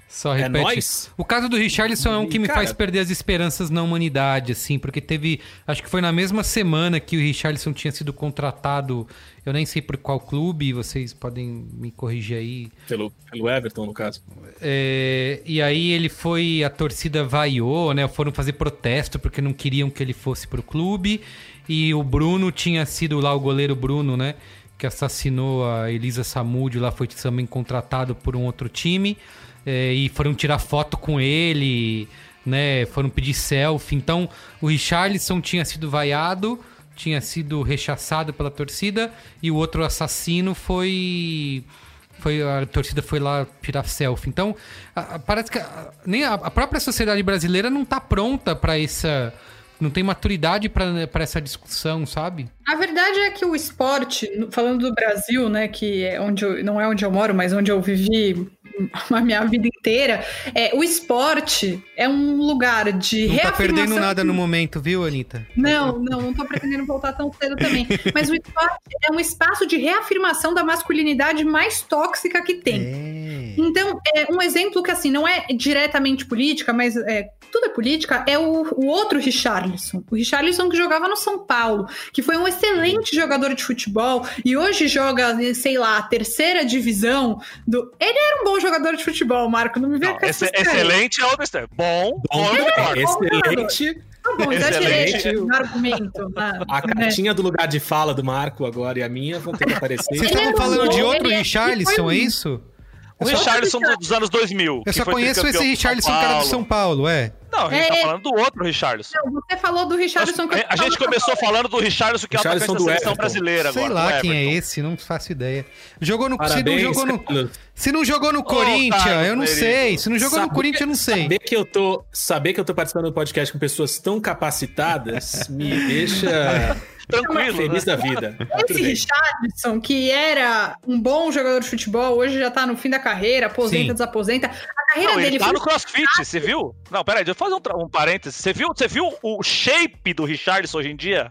Só É repete. nóis? O caso do Richarlison é um que me Cara- faz perder as esperanças na humanidade, assim, porque teve. Acho que foi na mesma semana que o Richarlison tinha sido contratado. Eu nem sei por qual clube, vocês podem me corrigir aí. pelo, pelo Everton, no caso. É, e aí ele foi, a torcida vaiou, né? Foram fazer protesto porque não queriam que ele fosse pro clube. E o Bruno tinha sido lá, o goleiro Bruno, né? Que assassinou a Elisa Samúdio lá, foi também contratado por um outro time. É, e foram tirar foto com ele, né? Foram pedir selfie. Então o Richarlison tinha sido vaiado, tinha sido rechaçado pela torcida. E o outro assassino foi foi a torcida foi lá tirar selfie. Então, a- a- parece que a, nem a, própria sociedade brasileira não tá pronta para essa não tem maturidade para essa discussão, sabe? A verdade é que o esporte, falando do Brasil, né, que é onde eu- não é onde eu moro, mas onde eu vivi a minha vida inteira, é, o esporte é um lugar de Não tá perdendo nada no momento, viu, Anitta? Não, não, não tô pretendendo voltar tão cedo também. Mas o esporte é um espaço de reafirmação da masculinidade mais tóxica que tem. Então, é um exemplo que, assim, não é diretamente política, mas é, tudo é política, é o, o outro Richarlison. O Richarlison que jogava no São Paulo, que foi um excelente jogador de futebol e hoje joga, sei lá, a terceira divisão do... Ele era um bom jogador de futebol, Marco, não me vê Não, com esse- excelente é história. Bom, bom, concordo. Excelente. Tá bom, Excelente. argumento. A né? cartinha do lugar de fala do Marco agora e a minha vão ter que aparecer. Vocês estavam falando de outro ele- Richarlison, é isso? O Richarlison dos anos 2000. Eu que só foi conheço esse Richarlison São que era do. São Paulo, é. Não, a gente tá É. falando do outro Richarlison. Não, você falou do Richarlison que eu A gente começou falando do Richarlison, que é o atacante da seleção Everton. brasileira Sei agora. lá do quem é esse, não faço ideia. Jogou no, se não Parabéns, jogou no, se não jogou no Corinthians, Carlos eu não sei. Se não jogou no Saber- Corinthians, eu não sei. Saber que eu tô, saber que eu tô participando do podcast com pessoas tão capacitadas me deixa Tranquilo, feliz né? da vida. Tá Esse. Richardson, que era um bom jogador de futebol, hoje já tá no fim da carreira, aposenta, Sim. desaposenta. A carreira Não, ele dele tá foi no crossfit, você viu? Não, peraí, deixa eu fazer um, um parênteses. Você viu, você viu o shape do Richarlison hoje em dia?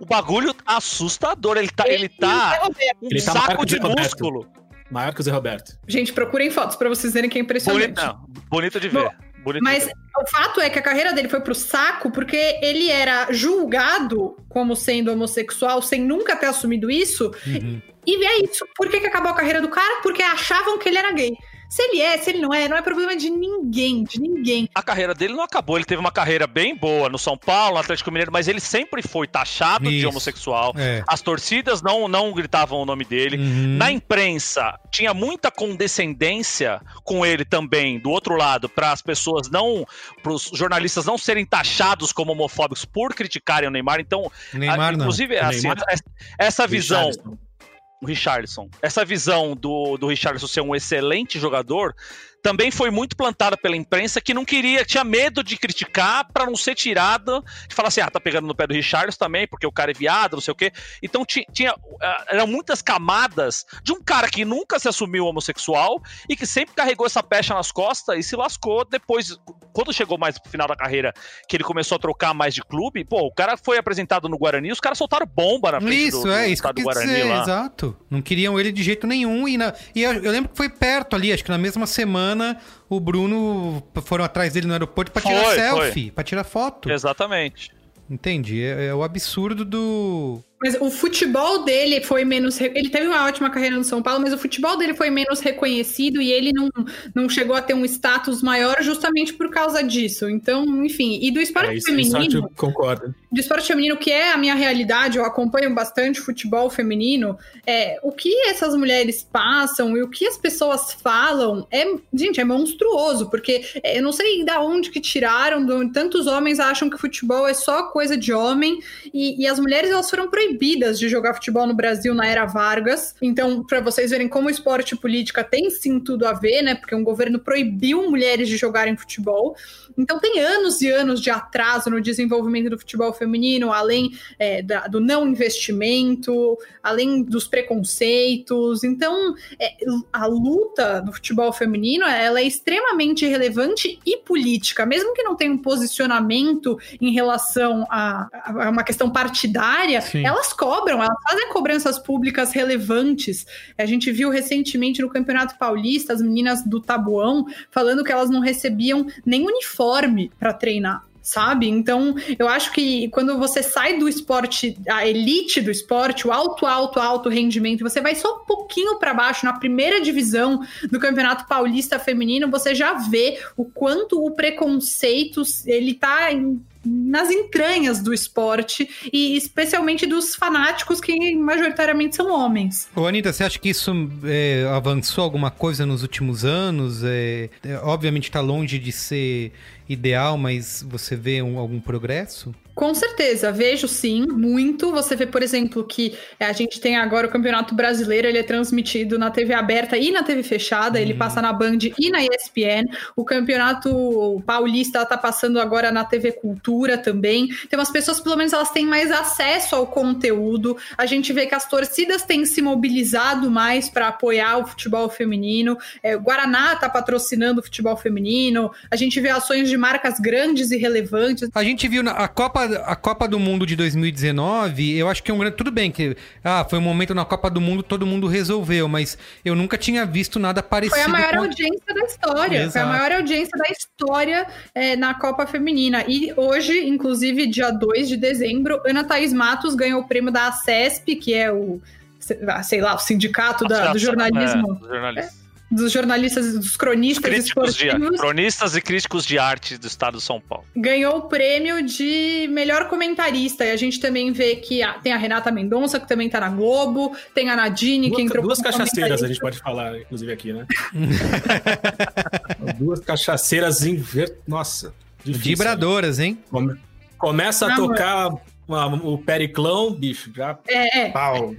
O bagulho assustador. Ele tá, ele tá um Ele tá maior que saco o de músculo. Maior que o Zé Roberto. Gente, procurem fotos pra vocês verem que é impressionante. Bonito, não, bonito de ver. Bonito Mas o fato é que a carreira dele foi pro saco porque ele era julgado como sendo homossexual sem nunca ter assumido isso. Uhum. E é isso. Por que, que acabou a carreira do cara? Porque achavam que ele era gay. Se ele é, se ele não é, não é problema de ninguém, de ninguém. A carreira dele não acabou. Ele teve uma carreira bem boa no São Paulo, no Atlético Mineiro, mas ele sempre foi taxado de Isso. homossexual. É. As torcidas não, não gritavam o nome dele. Uhum. Na imprensa, tinha muita condescendência com ele também, do outro lado, para as pessoas não. para os jornalistas não serem taxados como homofóbicos por criticarem o Neymar. Então, Neymar a- inclusive, assim, Neymar? essa, visão. Richarlison. O Richarlison. Essa visão do, do Richarlison ser um excelente jogador também foi muito plantada pela imprensa que não queria, tinha medo de criticar para não ser tirada, de falar assim, ah, tá pegando no pé do Richarlison também, porque o cara é viado, não sei o quê. Então ti- tinha, ah, eram muitas camadas de um cara que nunca se assumiu homossexual e que sempre carregou essa pecha nas costas e se lascou depois, quando chegou mais pro final da carreira, que ele começou a trocar mais de clube, pô, o cara foi apresentado no Guarani, os caras soltaram bomba na frente Isso, do, do é, isso do quis Guarani dizer, lá. exato. Não queriam ele de jeito nenhum. E, na, e eu, eu lembro que foi perto ali, acho que na mesma semana o Bruno foram atrás dele no aeroporto pra tirar Foi, selfie, pra tirar foto. Exatamente. Entendi. É, é o absurdo do. Mas o futebol dele foi menos. Ele teve uma ótima carreira no São Paulo, mas o futebol dele foi menos reconhecido e ele não, não chegou a ter um status maior justamente por causa disso. Então, enfim. E do esporte É, isso, feminino. concordo. do esporte feminino, que é a minha realidade, eu acompanho bastante futebol feminino, é, o que essas mulheres passam e o que as pessoas falam é, gente, é monstruoso, porque é, eu não sei da onde que tiraram, tantos homens acham que futebol é só coisa de homem, e, e as mulheres elas foram proibidas proibidas de jogar futebol no Brasil na era Vargas. Então, para vocês verem como esporte e política tem sim tudo a ver, né? Porque um governo proibiu mulheres de jogarem futebol. Então tem anos e anos de atraso no desenvolvimento do futebol feminino, além é, da, do não investimento, além dos preconceitos. Então é, a luta do futebol feminino ela é extremamente relevante e política, mesmo que não tenha um posicionamento em relação a, a uma questão partidária, Sim. elas cobram, elas fazem cobranças públicas relevantes. A gente viu recentemente no Campeonato Paulista as meninas do Tabuão falando que elas não recebiam nem uniforme para treinar. Sabe? Então, eu acho que quando você sai do esporte, a elite do esporte, o alto, alto, alto rendimento, você vai só um pouquinho para baixo na primeira divisão do Campeonato Paulista Feminino, você já vê o quanto o preconceito ele tá em, nas entranhas do esporte e especialmente dos fanáticos que majoritariamente são homens. Ô, Anitta, você acha que isso é, avançou alguma coisa nos últimos anos? É, é, obviamente está longe de ser ideal, mas você vê um, algum progresso? Com certeza, vejo sim, muito. Você vê, por exemplo, que a gente tem agora o Campeonato Brasileiro, ele é transmitido na TV aberta e na TV fechada, ele passa na Band e na ESPN. O Campeonato Paulista tá passando agora na TV Cultura também. Tem umas pessoas, pelo menos, elas têm mais acesso ao conteúdo. A gente vê que as torcidas têm se mobilizado mais para apoiar o futebol feminino. É, o Guaraná tá patrocinando o futebol feminino. A gente vê ações de marcas grandes e relevantes. A gente viu na a Copa, a Copa do Mundo de 2019, eu acho que é um grande. Tudo bem que ah, foi um momento na Copa do Mundo todo mundo resolveu, mas eu nunca tinha visto nada parecido. Foi a maior com... audiência da história. Exato. Foi a maior audiência da história é, na Copa Feminina. E hoje, inclusive, dia 2 de dezembro, Ana Thaís Matos ganhou o prêmio da ACESP, que é o, sei lá, o sindicato da, do jornalismo. É, do jornalismo. É dos jornalistas, dos cronistas críticos esportivos. De, cronistas e críticos de arte do estado de São Paulo. Ganhou o prêmio de melhor comentarista. E a gente também vê que a, tem a Renata Mendonça, que também tá na Globo, tem a Nadine, duas, que entrou Duas cachaceiras a gente pode falar, inclusive, aqui, né? duas cachaceiras inver... Nossa. Difícil, Vibradoras, hein? Come... Começa a tocar uma, o Periclão, bicho, já. É, é. Pau.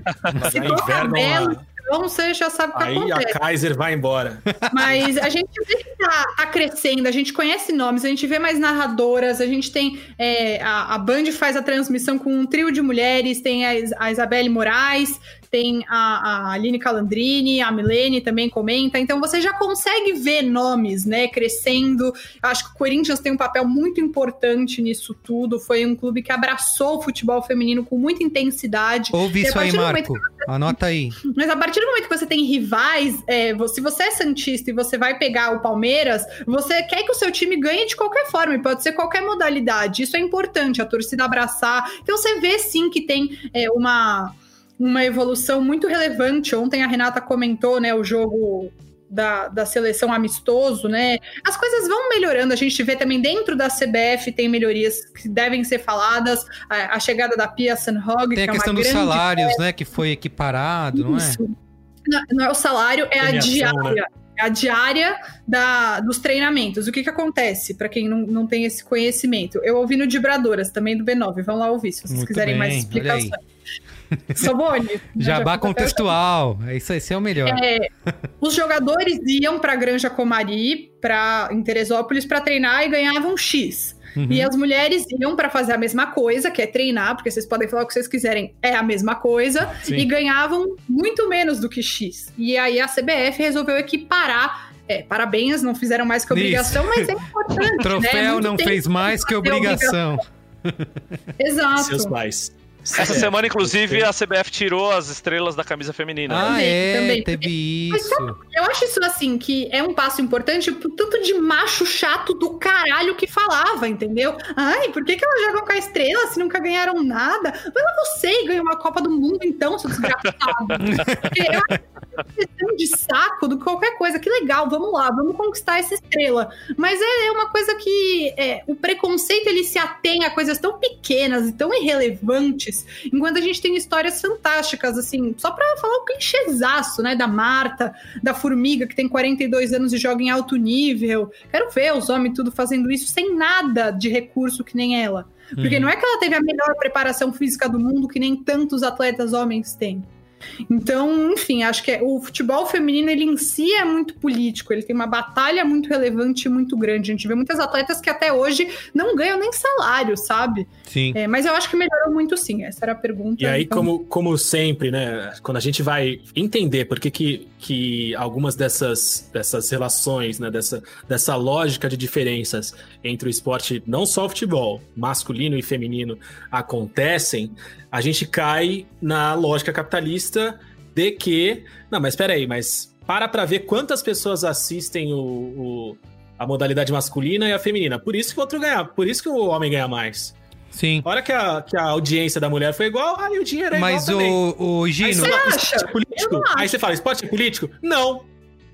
Se inverno uma... Então você já sabe o que Aí acontece. a Kaiser vai embora. Mas a gente vê que tá, tá, crescendo, a gente conhece nomes, a gente vê mais narradoras, a gente tem. É, a, a Band faz a transmissão com um trio de mulheres, tem a, a Isabelle Moraes, tem a, a Aline Calandrini, a Milene também comenta, então você já consegue ver nomes, né, crescendo. Acho que o Corinthians tem um papel muito importante nisso tudo. Foi um clube que abraçou o futebol feminino com muita intensidade. Ouve isso aí, Marco. Você... Anota aí. Mas a partir do momento que você tem rivais, é, se você é Santista e você vai pegar o Palmeiras, você quer que o seu time ganhe de qualquer forma, e pode ser qualquer modalidade. Isso é importante, a torcida abraçar. Então você vê sim que tem é, uma uma evolução muito relevante. Ontem a Renata comentou, né, o jogo da, da seleção amistoso, né? As coisas vão melhorando. A gente vê também dentro da CBF tem melhorias que devem ser faladas. A, a chegada da Pia Sanhog, Tem a que questão é uma dos salários, festa. né? Que foi equiparado, Isso. não é? Não, não é o salário, é a Premiação, diária. É a diária da, dos treinamentos. O que, que acontece, para quem não, não tem esse conhecimento? Eu ouvi no Dibradoras, também do B9. Vão lá ouvir, se vocês Muito quiserem bem, mais explicações. Sobone. Jabá já fiz contextual. É isso, esse é o melhor. É, os jogadores iam para Granja Comari, para em Teresópolis, para treinar e ganhavam X. Uhum. E as mulheres iam para fazer a mesma coisa, que é treinar, porque vocês podem falar o que vocês quiserem, é a mesma coisa, Sim. e ganhavam muito menos do que X. E aí a CBF resolveu equiparar. É, parabéns, não fizeram mais que obrigação, mas é importante. O troféu né? Não fez mais que fazer obrigação. Exato. Seus pais. Essa É, semana, inclusive, a CBF tirou as estrelas da camisa feminina. né? Ah, Também, é, também. teve Mas isso. sabe, eu acho isso assim, que é um passo importante pro tanto de macho chato do caralho que falava, entendeu? Ai, por que, que elas jogam com a estrela se nunca ganharam nada? Vai lá você e ganha uma Copa do Mundo, então, seu desgraçado. Eu acho questão de saco do que qualquer coisa. Que legal, vamos lá, vamos conquistar essa estrela. Mas é, é uma coisa que é, o preconceito ele se atém a coisas tão pequenas e tão irrelevantes, enquanto a gente tem histórias fantásticas, assim, só pra falar o clichêzaço, né, da Marta, da Formiga, que tem 42 anos e joga em alto nível. Quero ver os homens tudo fazendo isso sem nada de recurso que nem ela. Porque Uhum. não é que ela teve a melhor preparação física do mundo, que nem tantos atletas homens têm. Então, enfim, acho que é- o futebol feminino, ele em si é muito político, ele tem uma batalha muito relevante e muito grande. A gente vê muitas atletas que até hoje não ganham nem salário, sabe? Sim. É, mas eu acho que melhorou muito sim, essa era a pergunta. E aí, então- como, como sempre, né? Quando a gente vai entender por que, que, que algumas dessas, dessas relações, né? Dessa, dessa lógica de diferenças entre o esporte, não só o futebol, masculino e feminino, acontecem, a gente cai na lógica capitalista de que. Não, mas peraí, mas para pra ver quantas pessoas assistem o, o- a modalidade masculina e a feminina. Por isso que o outro ganha, por isso que o homem ganha mais. Sim. A hora que a, que a audiência da mulher foi igual, aí o dinheiro é Mas igual também. o, o Aí Gino. você fala, acha? político? Aí você fala, esporte é político? Não.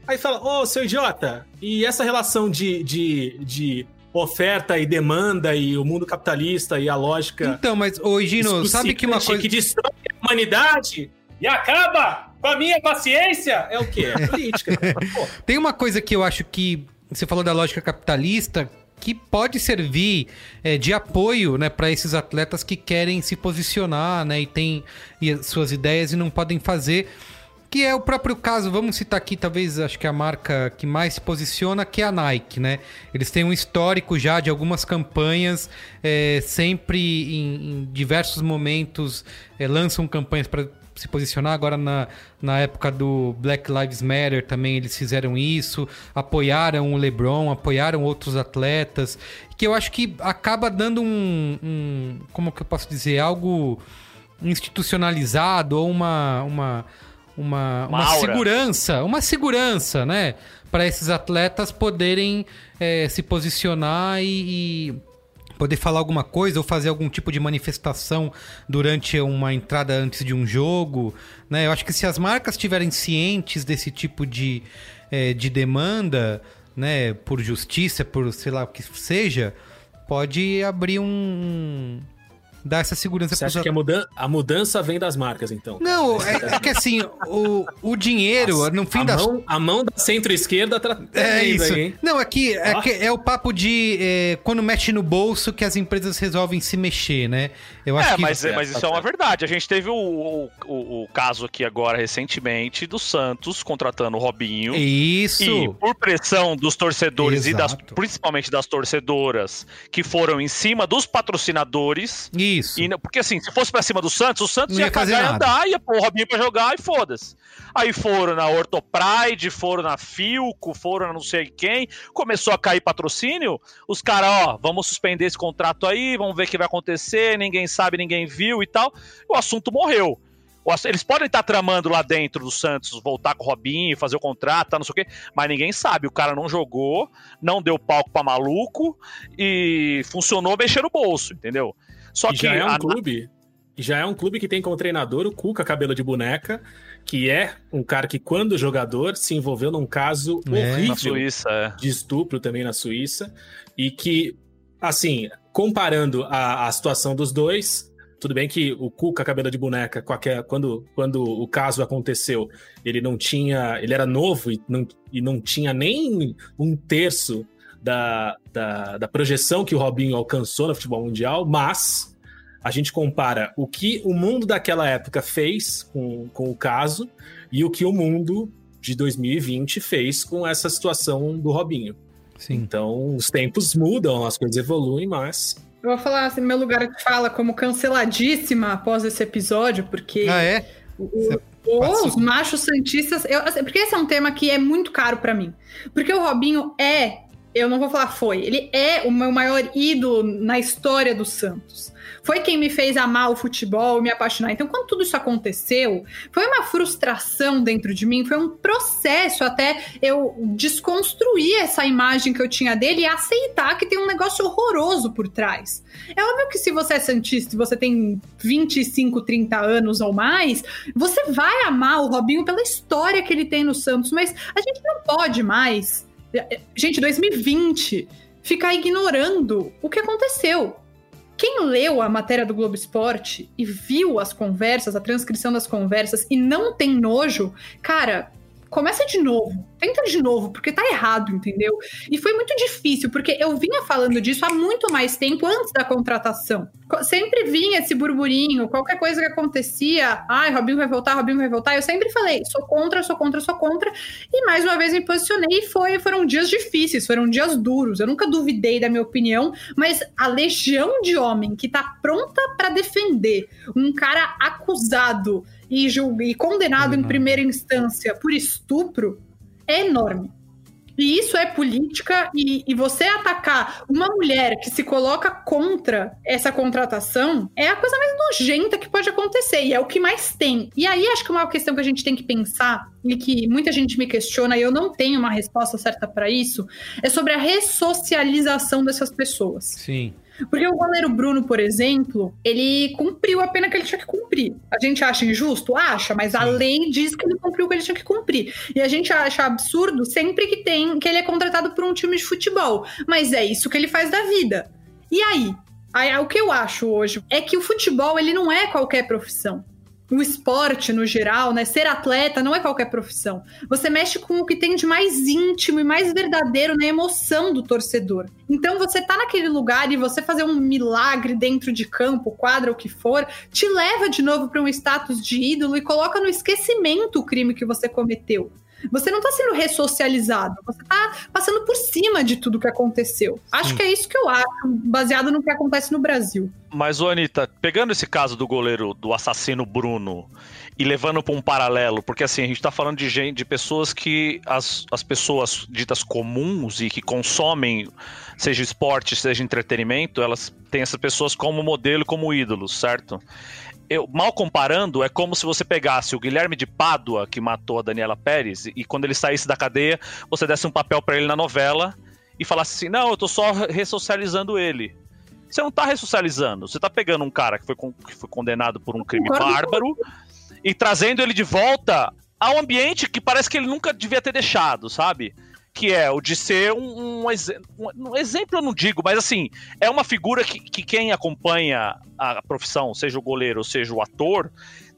Aí fala, ô, seu idiota, e essa relação de, de, de oferta e demanda e o mundo capitalista e a lógica... Então, mas, ô Gino, sabe que uma coisa. Que destrói a humanidade e acaba com a minha paciência? É o quê? É política. Tem uma coisa que eu acho que você falou da lógica capitalista que pode servir é, de apoio né, para esses atletas que querem se posicionar né, e têm as suas ideias e não podem fazer. Que é o próprio caso, vamos citar aqui, talvez acho que a marca que mais se posiciona, que é a Nike, né? Eles têm um histórico já de algumas campanhas, é, sempre em, em diversos momentos é, lançam campanhas para se posicionar. Agora, na, na época do Black Lives Matter, também eles fizeram isso, apoiaram o LeBron, apoiaram outros atletas, que eu acho que acaba dando um, um como que eu posso dizer, algo institucionalizado ou uma, uma, uma, Uma uma segurança, uma segurança, né? Para esses atletas poderem eh, se posicionar e, e poder falar alguma coisa ou fazer algum tipo de manifestação durante uma entrada antes de um jogo, né? Eu acho que se as marcas estiverem cientes desse tipo de, eh, de demanda, né, por justiça, por sei lá o que seja, pode abrir um dar essa segurança Você acha que a, mudan a mudança vem das marcas, então? Não, é, é que assim, o, o dinheiro, no fim a das mão, a mão da centro-esquerda tá É isso. aí, hein? Não, aqui é, Ó. que é o papo de é, quando mexe no bolso que as empresas resolvem se mexer, né? Eu acho É, que mas, mas tá isso é uma verdade. A gente teve o, o, o- o caso aqui agora recentemente do Santos contratando o Robinho. Isso. E por pressão dos torcedores e das, Exato. principalmente das torcedoras que foram em cima dos patrocinadores. Isso. E, não- porque assim, se fosse pra cima do Santos, o Santos Não ia ia fazer cagar e andar, ia pôr o Robinho pra jogar e foda-se. Aí foram na Ortopride, foram na Filco, foram na não sei quem, começou a cair patrocínio, os caras, ó, vamos suspender esse contrato aí, vamos ver o que vai acontecer, ninguém sabe, ninguém viu e tal. O assunto morreu. Eles podem estar tramando lá dentro do Santos, voltar com o Robinho, fazer o contrato, tá, não sei o quê, mas ninguém sabe. O cara não jogou, não deu palco pra maluco e funcionou mexer no bolso, entendeu? Só que já é um a- clube. Já é um clube que tem como treinador o Cuca Cabelo de Boneca, que é um cara que, quando jogador, se envolveu num caso É. na horrível Suíça, é. de estupro também na Suíça. E que, assim, comparando a, a situação dos dois, tudo bem que o Cuca Cabelo de Boneca, qualquer, quando, quando o caso aconteceu, ele não tinha. Ele era novo e não, e não tinha nem um terço da, da, da projeção que o Robinho alcançou no futebol mundial, mas a gente compara o que o mundo daquela época fez com, com o caso e o que o mundo de 2020 fez com essa situação do Robinho. Sim. Então, os tempos mudam, as coisas evoluem, mas Eu vou falar assim, meu lugar de fala como canceladíssima após esse episódio, porque Ah, é? o- o- os machos santistas. eu- assim, porque esse é um tema que é muito caro pra mim. Porque o Robinho é, eu não vou falar foi, ele é o meu maior ídolo na história do Santos. Foi quem me fez amar o futebol, me apaixonar. Então, quando tudo isso aconteceu, foi uma frustração dentro de mim, foi um processo até eu desconstruir essa imagem que eu tinha dele e aceitar que tem um negócio horroroso por trás. É óbvio que se você é santista e você tem 25, 30 anos ou mais, você vai amar o Robinho pela história que ele tem no Santos, mas a gente não pode mais, gente, 2020, ficar ignorando o que aconteceu. Quem leu a matéria do Globo Esporte e viu as conversas, a transcrição das conversas e não tem nojo, cara, começa de novo. Tenta de novo, porque tá errado, entendeu? E foi muito difícil, porque eu vinha falando disso há muito mais tempo antes da contratação. Co- Sempre vinha esse burburinho, qualquer coisa que acontecia, ai, Robinho vai voltar, Robinho vai voltar. Eu sempre falei, sou contra, sou contra, sou contra. E mais uma vez me posicionei e foi, foram dias difíceis, foram dias duros. Eu nunca duvidei da minha opinião, mas a legião de homem que tá pronta pra defender um cara acusado e, e condenado em primeira instância por estupro é enorme. E isso é política, e, e você atacar uma mulher que se coloca contra essa contratação é a coisa mais nojenta que pode acontecer, e é o que mais tem. E aí acho que uma questão que a gente tem que pensar, e que muita gente me questiona, e eu não tenho uma resposta certa para isso, é sobre a ressocialização dessas pessoas. Sim. Porque o goleiro Bruno, por exemplo, ele cumpriu a pena que ele tinha que cumprir. A gente acha injusto? Acha, mas a lei diz que ele cumpriu o que ele tinha que cumprir. E a gente acha absurdo sempre que tem que ele é contratado por um time de futebol. Mas é isso que ele faz da vida. E aí? Aí, o que eu acho hoje é que o futebol ele não é qualquer profissão. O esporte, no geral, né? Ser atleta não é qualquer profissão. Você mexe com o que tem de mais íntimo e mais verdadeiro na emoção do torcedor. Então, você tá naquele lugar e você fazer um milagre dentro de campo, quadra, o que for, te leva de novo para um status de ídolo e coloca no esquecimento o crime que você cometeu. Você não tá sendo ressocializado, você tá passando por cima de tudo que aconteceu. Acho que é isso que eu acho, baseado no que acontece no Brasil. Mas, ô Anitta, pegando esse caso do goleiro, do assassino Bruno, e levando para um paralelo, porque assim, a gente tá falando de gente, de pessoas que as, as pessoas ditas comuns e que consomem, seja esporte, seja entretenimento, elas têm essas pessoas como modelo, como ídolos, certo? Eu, mal comparando, é como se você pegasse o Guilherme de Pádua, que matou a Daniela Pérez, e quando ele saísse da cadeia, você desse um papel para ele na novela e falasse assim: não, eu tô só ressocializando ele. Você não tá ressocializando, você tá pegando um cara que foi, con- que foi condenado por um crime bárbaro e trazendo ele de volta ao ambiente que parece que ele nunca devia ter deixado, sabe? Que é o de ser um, um, um- um exemplo, eu não digo, mas assim, é uma figura que, que quem acompanha a profissão, seja o goleiro, seja o ator,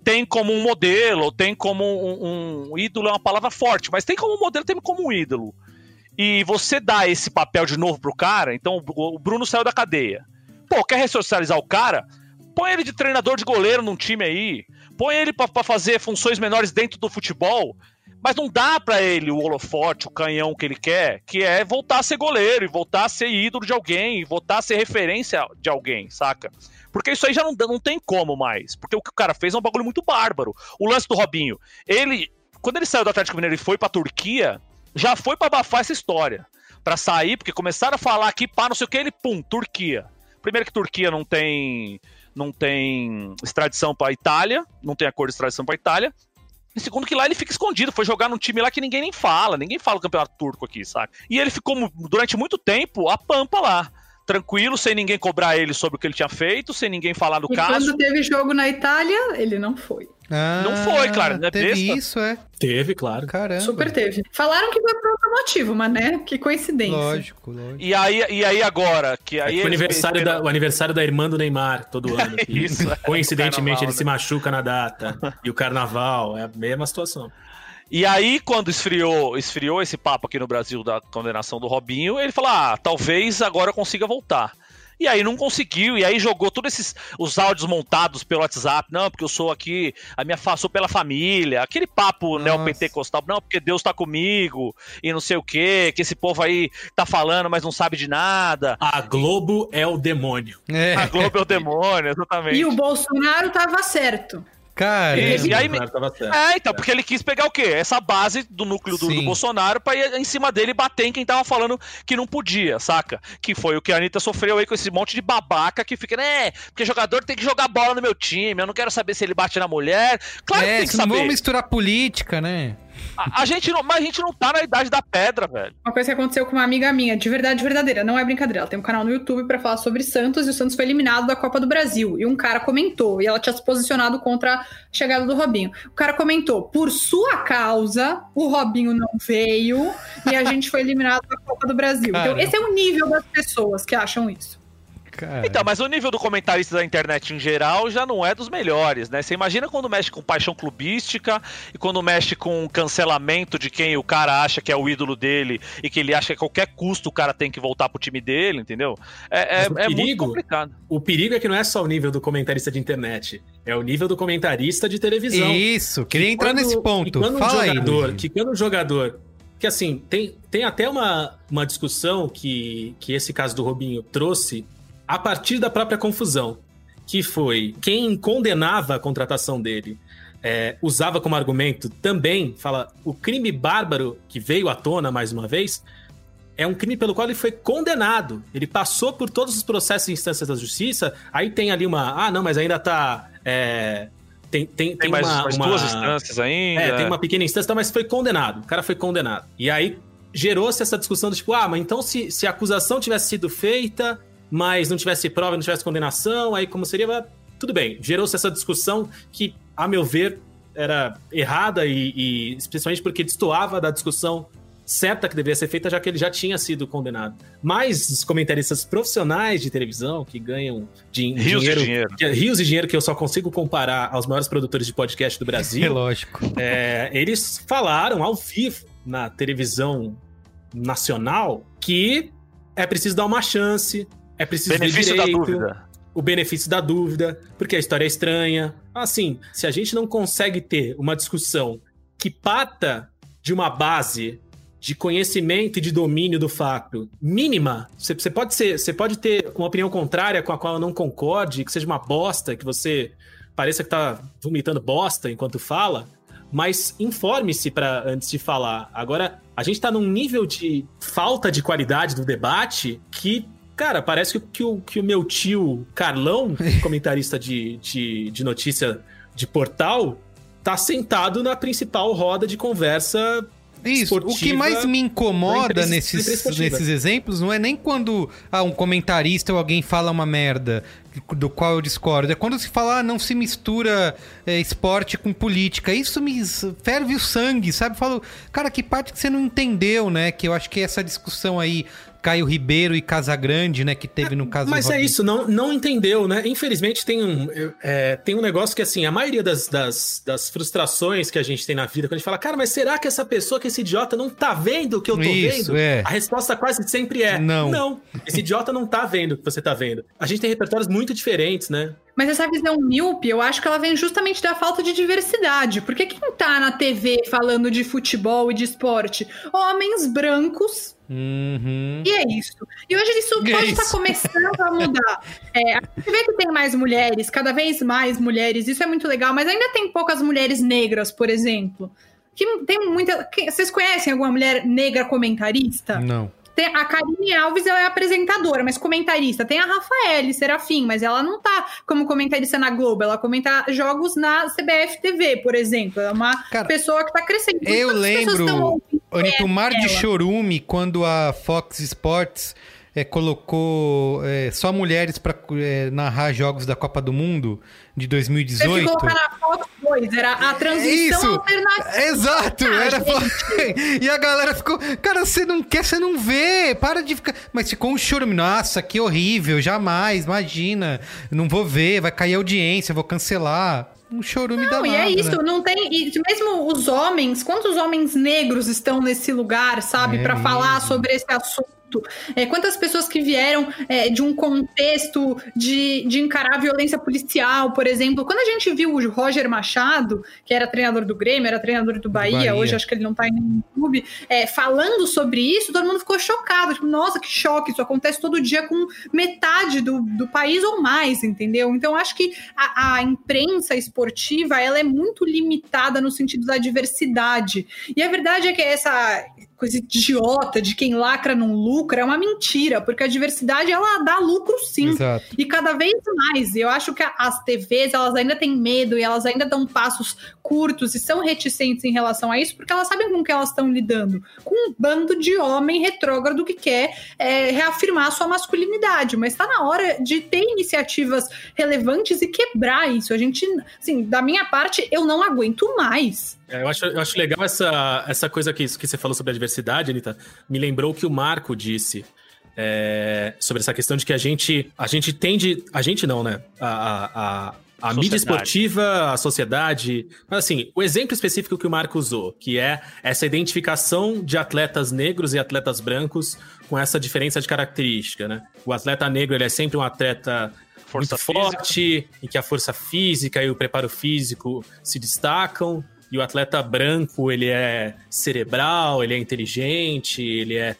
tem como um modelo, tem como um, um ídolo, é uma palavra forte, mas tem como modelo, tem como um ídolo. E você dá esse papel de novo pro cara, então o Bruno saiu da cadeia. Pô, quer ressocializar o cara? Põe ele de treinador de goleiro num time aí. Põe ele pra fazer funções menores dentro do futebol. Mas não dá pra ele o holofote, o canhão que ele quer, que é voltar a ser goleiro e voltar a ser ídolo de alguém, e voltar a ser referência de alguém, saca? Porque isso aí já não, não tem como mais. Porque o que o cara fez é um bagulho muito bárbaro. O lance do Robinho, ele, quando ele saiu do Atlético Mineiro e foi pra Turquia, já foi pra abafar essa história. Pra sair, porque começaram a falar aqui, pá, não sei o que, ele, pum, Turquia. Primeiro que Turquia não tem não tem extradição pra Itália, não tem acordo de extradição pra Itália. E segundo que lá ele fica escondido, foi jogar num time lá que ninguém nem fala, ninguém fala o campeonato turco aqui, sabe? E ele ficou durante muito tempo a pampa lá, tranquilo, sem ninguém cobrar ele sobre o que ele tinha feito, sem ninguém falar do E caso. quando teve jogo na Itália, ele não foi. Não foi, claro, não é Teve besta. isso, é. Teve, claro. Caramba. Super teve. Falaram que foi por outro motivo, mas né? Que coincidência. Lógico, lógico. E aí, e aí agora, que É aí que o, aniversário da, o aniversário da irmã do Neymar, todo ano. que Isso, é. Coincidentemente, Carnaval, ele né? se machuca na data. E o carnaval, é a mesma situação. E aí, quando esfriou, esfriou esse papo aqui no Brasil da condenação do Robinho, ele falou: ah, talvez agora eu consiga voltar. E aí não conseguiu, e aí jogou todos esses os áudios montados pelo WhatsApp, não, porque eu sou aqui, a minha fa- sou pela família, aquele papo neopentecostal, não, porque Deus tá comigo, e não sei o quê, que esse povo aí tá falando, mas não sabe de nada. A Globo é o demônio. É. A Globo é o demônio, exatamente. E o Bolsonaro tava certo. Cara, E aí, tava certo. É, então, porque ele quis pegar o quê? Essa base do núcleo do, do. Bolsonaro pra ir em cima dele e bater em quem tava falando que não podia, saca? Que foi o que a Anitta sofreu aí com esse monte de babaca que fica, né? Porque jogador tem que jogar bola no meu time, eu não quero saber se ele bate na mulher. Claro que é, tem que vocês não saber. vão misturar política, né? A, a gente não, mas a gente não tá na idade da pedra, velho. Uma coisa que aconteceu com uma amiga minha, de verdade verdadeira, não é brincadeira. Ela tem um canal no YouTube pra falar sobre Santos e o Santos foi eliminado da Copa do Brasil. E um cara comentou, e ela tinha se posicionado contra a chegada do Robinho. O cara comentou: por sua causa, o Robinho não veio e a gente foi eliminado da Copa do Brasil. Então, esse é o nível das pessoas que acham isso. Então, mas o nível do comentarista da internet em geral já não é dos melhores, né? Você imagina quando mexe com paixão clubística e quando mexe com cancelamento de quem o cara acha que é o ídolo dele e que ele acha que a qualquer custo o cara tem que voltar pro time dele, entendeu? É, é, Mas o é muito perigo- complicado. O perigo é que não é só o nível do comentarista de internet, é o nível do comentarista de televisão. Isso, queria entrar quando- nesse que ponto. quando um Fala aí. jogador, Luigi. que quando um jogador, que assim, tem, tem até uma, uma discussão que, que esse caso do Robinho trouxe a partir da própria confusão, que foi quem condenava a contratação dele. é, usava como argumento também, fala, o crime bárbaro que veio à tona mais uma vez é um crime pelo qual ele foi condenado. Ele passou por todos os processos e instâncias da justiça. Aí tem ali uma. Ah, não, mas ainda tá. é, tem, tem, tem, Tem mais, uma, mais uma- duas instâncias ainda. É, tem uma pequena instância, mas foi condenado. O cara foi condenado. E aí gerou-se essa discussão do tipo, ah, mas então se, se a acusação tivesse sido feita, mas não tivesse prova, não tivesse condenação, aí como seria? Tudo bem. Gerou-se essa discussão que, a meu ver, era errada e, e especialmente porque destoava da discussão certa que deveria ser feita, já que ele já tinha sido condenado. Mas os comentaristas profissionais de televisão que ganham din- Rios de dinheiro, dinheiro. que- rios de dinheiro que eu só consigo comparar aos maiores produtores de podcast do É Brasil, lógico. é, eles falaram ao vivo na televisão nacional que é preciso dar uma chance, é preciso Benefício ver da direito, dúvida. o benefício da dúvida, porque a história é estranha. Assim, se a gente não consegue ter uma discussão que parta de uma base de conhecimento e de domínio do fato mínima, você, você pode ser, você pode ter uma opinião contrária com a qual eu não concorde, que seja uma bosta, que você pareça que tá vomitando bosta enquanto fala, mas informe-se para antes de falar. Agora, a gente tá num nível de falta de qualidade do debate que, cara, parece que, que o, que o meu tio Carlão, comentarista de, de, de notícia de portal, tá sentado na principal roda de conversa Isso, o que mais me da incomoda nesses, nesses exemplos não é nem quando ah, um comentarista ou alguém fala uma merda do qual eu discordo. É quando se fala, ah, não se mistura é, esporte com política. Isso me ferve o sangue, sabe? Eu Falo, cara, que parte que você não entendeu, né? Que eu acho que essa discussão aí, Caio Ribeiro e Casagrande, né? Que teve no caso Mas do é isso, não, não entendeu, né? Infelizmente tem um, é, tem um negócio que, assim, a maioria das, das, das frustrações que a gente tem na vida, quando a gente fala, cara, mas será que essa pessoa, que esse idiota não tá vendo o que eu tô Isso, vendo? é. A resposta quase sempre é Não. Não, esse idiota não tá vendo o que você tá vendo. A gente tem repertórios muito diferentes, né? Mas essa visão míope, eu acho que ela vem justamente da falta de diversidade. Porque quem tá na TV falando de futebol e de esporte? Homens brancos. Uhum. E é isso. E hoje isso E é pode estar isso. começando a mudar. É, a gente vê que tem mais mulheres, cada vez mais mulheres, isso é muito legal, mas ainda tem poucas mulheres negras, por exemplo. Que tem muita. que- vocês conhecem alguma mulher negra comentarista? Não. Tem, a Karine Alves ela é apresentadora, mas comentarista. Tem a Rafaele Serafim, mas ela não tá como comentarista na Globo. Ela comenta jogos na CBF TV, por exemplo. É uma pessoa que tá crescendo. Eu lembro, Anitta, o Mar de? Chorume, quando a Fox Sports eh, colocou eh, só mulheres para narrar jogos da Copa do Mundo de Teve que 2018. colocar na Fox 2, era a transição Isso, alternativa. Exato, Ah, era e a galera ficou, cara, você não quer, você não vê, para de ficar, mas ficou um chorume, nossa, que horrível, jamais, imagina, não vou ver, vai cair audiência, vou cancelar, um chorume Não, danado, e é isso, né? não tem. E mesmo os homens, quantos homens negros estão nesse lugar, sabe, É pra falar sobre esse assunto? É, quantas pessoas que vieram é, de um contexto de, de encarar a violência policial, por exemplo. Quando a gente viu o Roger Machado, que era treinador do Grêmio, era treinador do Bahia, Bahia. hoje acho que ele não tá em nenhum clube, é, falando sobre isso, todo mundo ficou chocado. Tipo, nossa, que choque, isso acontece todo dia com metade do, do país ou mais, entendeu? Então, acho que a, a imprensa esportiva, ela é muito limitada no sentido da diversidade. E a verdade é que essa coisa idiota de quem lacra não lucra é uma mentira, porque a diversidade, ela dá lucro sim. Exato. E cada vez mais, eu acho que as TVs, elas ainda têm medo e elas ainda dão passos curtos e são reticentes em relação a isso, porque elas sabem com que elas estão lidando. Com um bando de homem retrógrado que quer é, reafirmar a sua masculinidade. Mas está na hora de ter iniciativas relevantes e quebrar isso. A gente, assim, da minha parte, eu não aguento mais. É, eu, acho, eu acho legal essa, essa coisa que, que você falou sobre a diversidade, Anitta. Me lembrou que o Marco disse é, sobre essa questão de que a gente, a gente tende. A gente não, né? A, a, a, a mídia esportiva, a sociedade. Mas assim, o exemplo específico que o Marco usou, que é essa identificação de atletas negros e atletas brancos com essa diferença de característica, né? O atleta negro ele é sempre um atleta Força muito forte, em que a força física e o preparo físico se destacam. E o atleta branco, ele é cerebral, ele é inteligente, ele é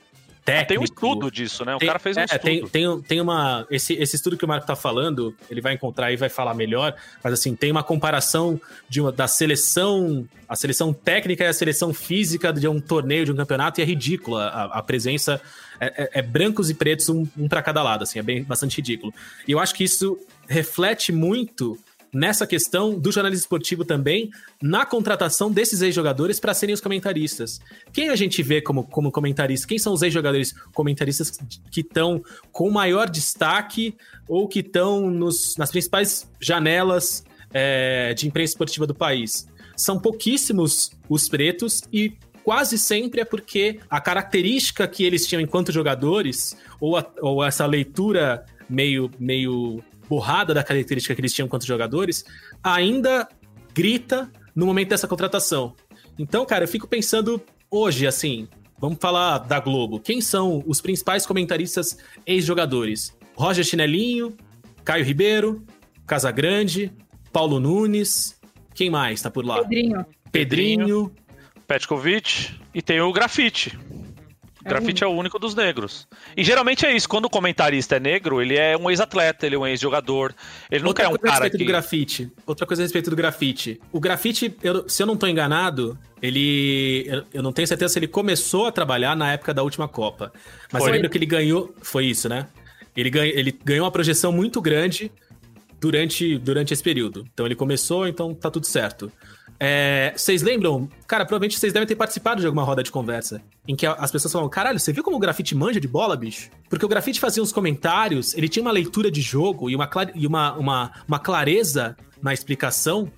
técnico. Tem um estudo disso, né? O Tem- cara fez um é, estudo. Tem, tem, tem uma. Esse, esse estudo que o Marco tá falando, ele vai encontrar e vai falar melhor, mas assim, tem uma comparação de uma, da seleção, a seleção técnica e a seleção física de um torneio, de um campeonato, e é ridícula a, a presença. É, é- é brancos e pretos, um, um para cada lado, assim, é bem bastante ridículo. E eu acho que isso reflete muito nessa questão do jornalismo esportivo também, na contratação desses ex-jogadores para serem os comentaristas. Quem a gente vê como, como comentarista? Quem são os ex-jogadores comentaristas que estão com maior destaque ou que estão nas principais janelas é, de imprensa esportiva do país? São pouquíssimos os pretos e quase sempre é porque a característica que eles tinham enquanto jogadores, ou, a- ou essa leitura meio, meio borrada da característica que eles tinham enquanto jogadores, ainda grita no momento dessa contratação. Então, cara, eu fico pensando hoje, assim, vamos falar da Globo. Quem são os principais comentaristas ex-jogadores? Roger Chinelinho, Caio Ribeiro, Casagrande, Paulo Nunes, quem mais tá por lá? Pedrinho. Pedrinho. Petkovic e tem o grafite. O grafite é o único dos negros. E geralmente é isso, quando o comentarista é negro, ele é um ex-atleta, ele é um ex-jogador. Ele nunca é um coisa a cara respeito que... do grafite. Outra coisa a respeito do grafite. O grafite, eu- se eu não tô enganado, ele. Eu, eu não tenho certeza se ele começou a trabalhar na época da última Copa. Mas Foi. eu lembro que ele ganhou. Foi isso, né? Ele, ganha, ele ganhou uma projeção muito grande durante, durante esse período. Então ele começou, então tá tudo certo. É, vocês lembram? Cara, provavelmente vocês devem ter participado de alguma roda de conversa em que as pessoas falam: caralho, você viu como o grafite manja de bola, bicho? Porque o grafite fazia uns comentários, ele tinha uma leitura de jogo e uma, e uma, uma, uma clareza na explicação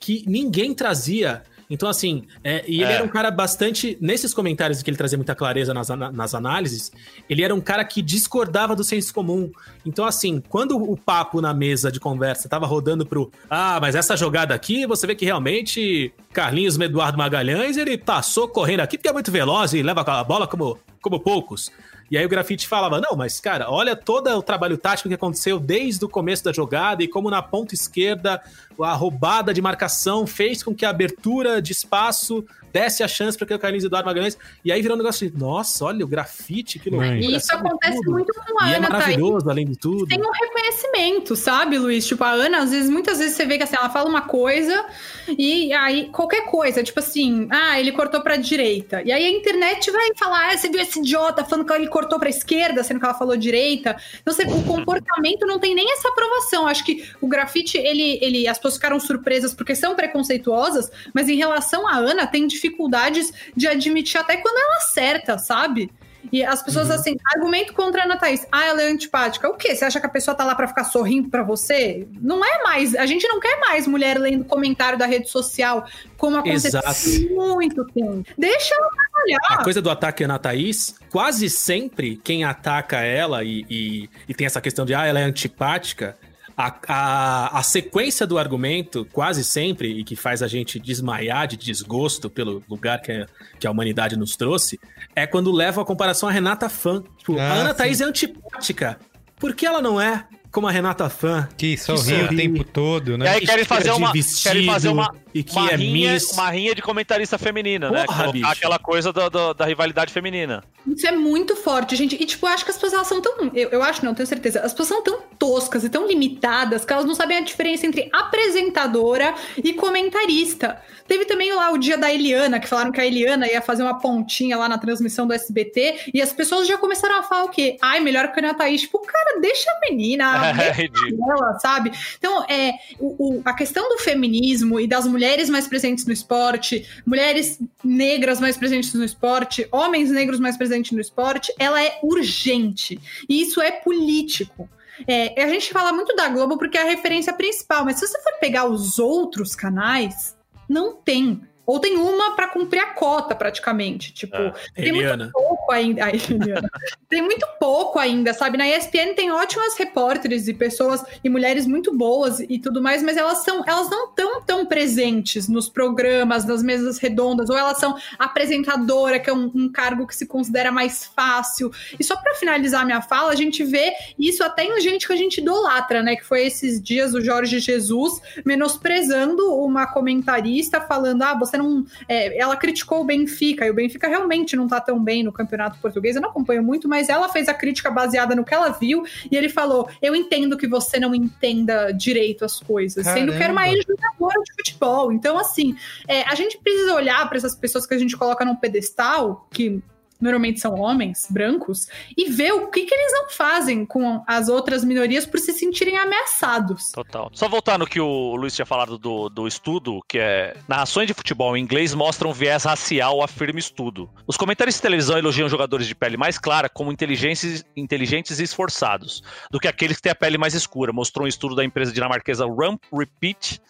que ninguém trazia. Então, assim, é, e ele É. era um cara bastante. Nesses comentários que ele trazia muita clareza nas, nas análises, ele era um cara que discordava do senso comum. Então, assim, quando o papo na mesa de conversa tava rodando pro. Ah, mas essa jogada aqui, você vê que realmente Carlinhos Eduardo Magalhães, ele passou correndo aqui porque é muito veloz e leva a bola como, como poucos. E aí o grafite falava: não, mas cara, olha todo o trabalho tático que aconteceu desde o começo da jogada e como na ponta esquerda a roubada de marcação fez com que a abertura de espaço desse a chance para que o Carlinhos Eduardo Magalhães. E aí virou um negócio de: nossa, olha o grafite, que loucura. E isso sabe acontece tudo. muito com a E é Ana Thaís. maravilhoso, além de tudo. Tem um reconhecimento, sabe, Luiz? Tipo, a Ana, às vezes, muitas vezes você vê que assim, ela fala uma coisa e aí qualquer coisa, tipo assim, ah, ele cortou pra direita. E aí a internet vai falar, ah, você viu esse idiota falando que ele cortou pra esquerda, sendo que ela falou direita. Então, você, o comportamento não tem nem essa aprovação. Acho que o grafite, ele, ele, as pessoas ficaram surpresas porque são preconceituosas, mas em relação à Ana, tem dificuldades de admitir até quando ela acerta, sabe? E as pessoas, assim, argumento contra a Ana Thaís. Ah, ela é antipática. O quê? Você acha que a pessoa tá lá pra ficar sorrindo pra você? Não é mais. A gente não quer mais mulher lendo comentário da rede social, como aconteceu Exato. há muito tempo. Deixa ela A trabalhar. coisa do ataque na Thaís, quase sempre quem ataca ela e, e, e tem essa questão de, ah, ela é antipática, a, a, a sequência do argumento, quase sempre, e que faz a gente desmaiar de desgosto pelo lugar que a, que a humanidade nos trouxe, é quando leva a comparação a Renata Fã. Tipo, a Ah, Ana sim. Thaís é antipática. Por que ela não é como a Renata Fã? Que sorriu o tempo todo, E né? aí querem fazer uma, querem fazer uma, e que uma, é rinha, miss. uma rinha de comentarista feminina, né? Porra, Colocar bicho. aquela coisa do- do- da rivalidade feminina. Isso é muito forte, gente. E, tipo, eu acho que as pessoas elas são tão. Eu, eu acho, não, tenho certeza. As pessoas são tão toscas e tão limitadas que elas não sabem a diferença entre apresentadora e comentarista. Teve também lá o dia da Eliana, que falaram que a Eliana ia fazer uma pontinha lá na transmissão do SBT, e as pessoas já começaram a falar o quê? Ai, melhor que a Ana Thaís. Tipo, cara, deixa a menina. É deixa ridículo. ela, sabe? Então, é, o, o- a questão do feminismo e das mulheres mais presentes no esporte, mulheres negras mais presentes no esporte, homens negros mais presentes no esporte, ela é urgente. E isso é político. É, a gente fala muito da Globo porque é a referência principal, mas se você for pegar os outros canais, não tem. Ou tem uma para cumprir a cota, praticamente. Tipo, É, tem Eliana. muito pouco ainda. Ai, tem muito pouco ainda, sabe? Na ESPN tem ótimas repórteres e pessoas e mulheres muito boas e tudo mais, mas elas são, elas não estão tão presentes nos programas, nas mesas redondas, ou elas são apresentadora, que é um, um cargo que se considera mais fácil. E só para finalizar minha fala, a gente vê isso até em gente que a gente idolatra, né? Que foi esses dias o Jorge Jesus menosprezando uma comentarista, falando: ah, você não. é, ela criticou o Benfica, e o Benfica realmente não tá tão bem no campeonato português. Eu não acompanho muito, mas ela fez a crítica baseada no que ela viu, e ele falou: eu entendo que você não entenda direito as coisas, sendo que era uma Caramba. ex-jogadora de futebol. Então, assim, é, a gente precisa olhar para essas pessoas que a gente coloca num pedestal, que normalmente são homens brancos, e ver o que, que eles não fazem com as outras minorias por se sentirem ameaçados. Total. Só voltar no que o Luiz tinha falado do, do estudo, que é narrações de futebol em inglês mostram viés racial, afirma estudo. Os comentaristas de televisão elogiam jogadores de pele mais clara como inteligentes, inteligentes e esforçados, do que aqueles que têm a pele mais escura, mostrou um estudo da empresa dinamarquesa Rump Repeat,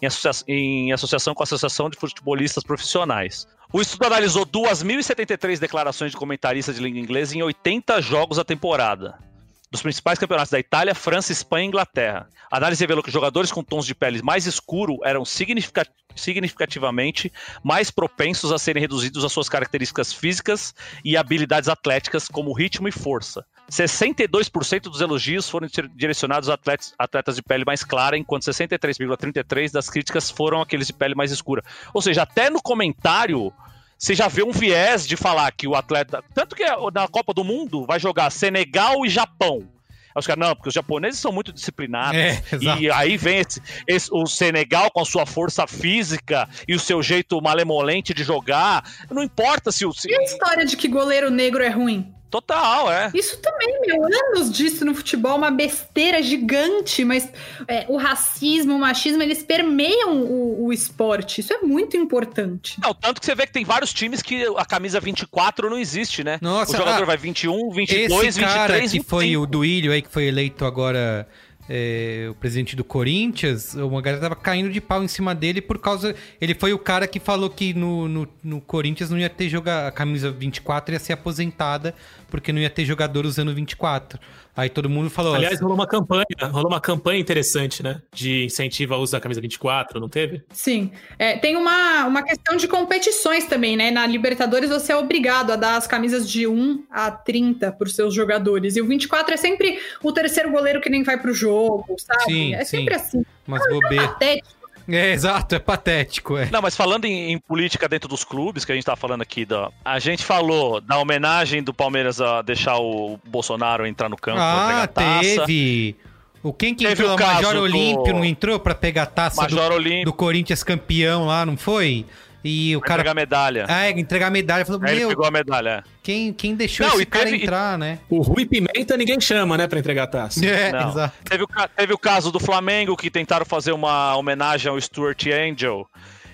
em, associa- em associação com a Associação de Futebolistas Profissionais. O estudo analisou 2.073 declarações de comentaristas de língua inglesa em 80 jogos da temporada dos principais campeonatos da Itália, França, Espanha e Inglaterra. A análise revelou que jogadores com tons de pele mais escuro eram significa- significativamente mais propensos a serem reduzidos às suas características físicas e habilidades atléticas, como ritmo e força. 62% dos elogios foram dir- direcionados a atletas, atletas de pele mais clara, enquanto 63,33% das críticas foram aqueles de pele mais escura. Ou seja, até no comentário você já vê um viés de falar que o atleta. Tanto que na Copa do Mundo vai jogar Senegal e Japão. Aí os caras, não, porque os japoneses são muito disciplinados. É, e aí vem esse, esse- o Senegal com a sua força física e o seu jeito malemolente de jogar. Não importa se o. se- E a história de que goleiro negro é ruim? Total, é. Isso também, meu, anos disso no futebol, uma besteira gigante, mas é, o racismo, o machismo, eles permeiam o, o esporte. Isso é muito importante. Não, tanto que você vê que tem vários times que a camisa 24 não existe, né? Nossa, o jogador ah, vai 21, 22, Esse cara 23, que 25. foi o Duílio aí, que foi eleito agora é, o presidente do Corinthians, uma galera tava caindo de pau em cima dele por causa... Ele foi o cara que falou que no, no, no Corinthians não ia ter jogar... A camisa 24 ia ser aposentada porque não ia ter jogador usando 24. Aí todo mundo falou... Aliás, rolou uma campanha, rolou uma campanha interessante, né? De incentivo ao uso da camisa 24, não teve? Sim. É, tem uma, uma questão de competições também, né? Na Libertadores você é obrigado a dar as camisas de 1 a 30 para os seus jogadores. E o 24 é sempre o terceiro goleiro que nem vai pro jogo, sabe? Sim, é sim. sempre assim. Mas bobeira. Patético. É, exato, é patético, é. Não, mas falando em, em política dentro dos clubes, que a gente tá falando aqui, da, a gente falou da homenagem do Palmeiras a deixar o Bolsonaro entrar no campo Ah, teve. O quem que Teve entrou? o O Major caso do- Olímpio não entrou pra pegar a taça do, Olímpio. do Corinthians campeão lá, não foi? E o cara. a medalha. Ah, é, entregar medalha. Falou, Aí ele meu, pegou a medalha. quem, quem deixou Não, esse e cara teve- entrar, né? O Rui Pimenta ninguém chama, né, pra entregar a taça. É, Não. exato. Teve o, teve o caso do Flamengo, que tentaram fazer uma homenagem ao Stuart Angel.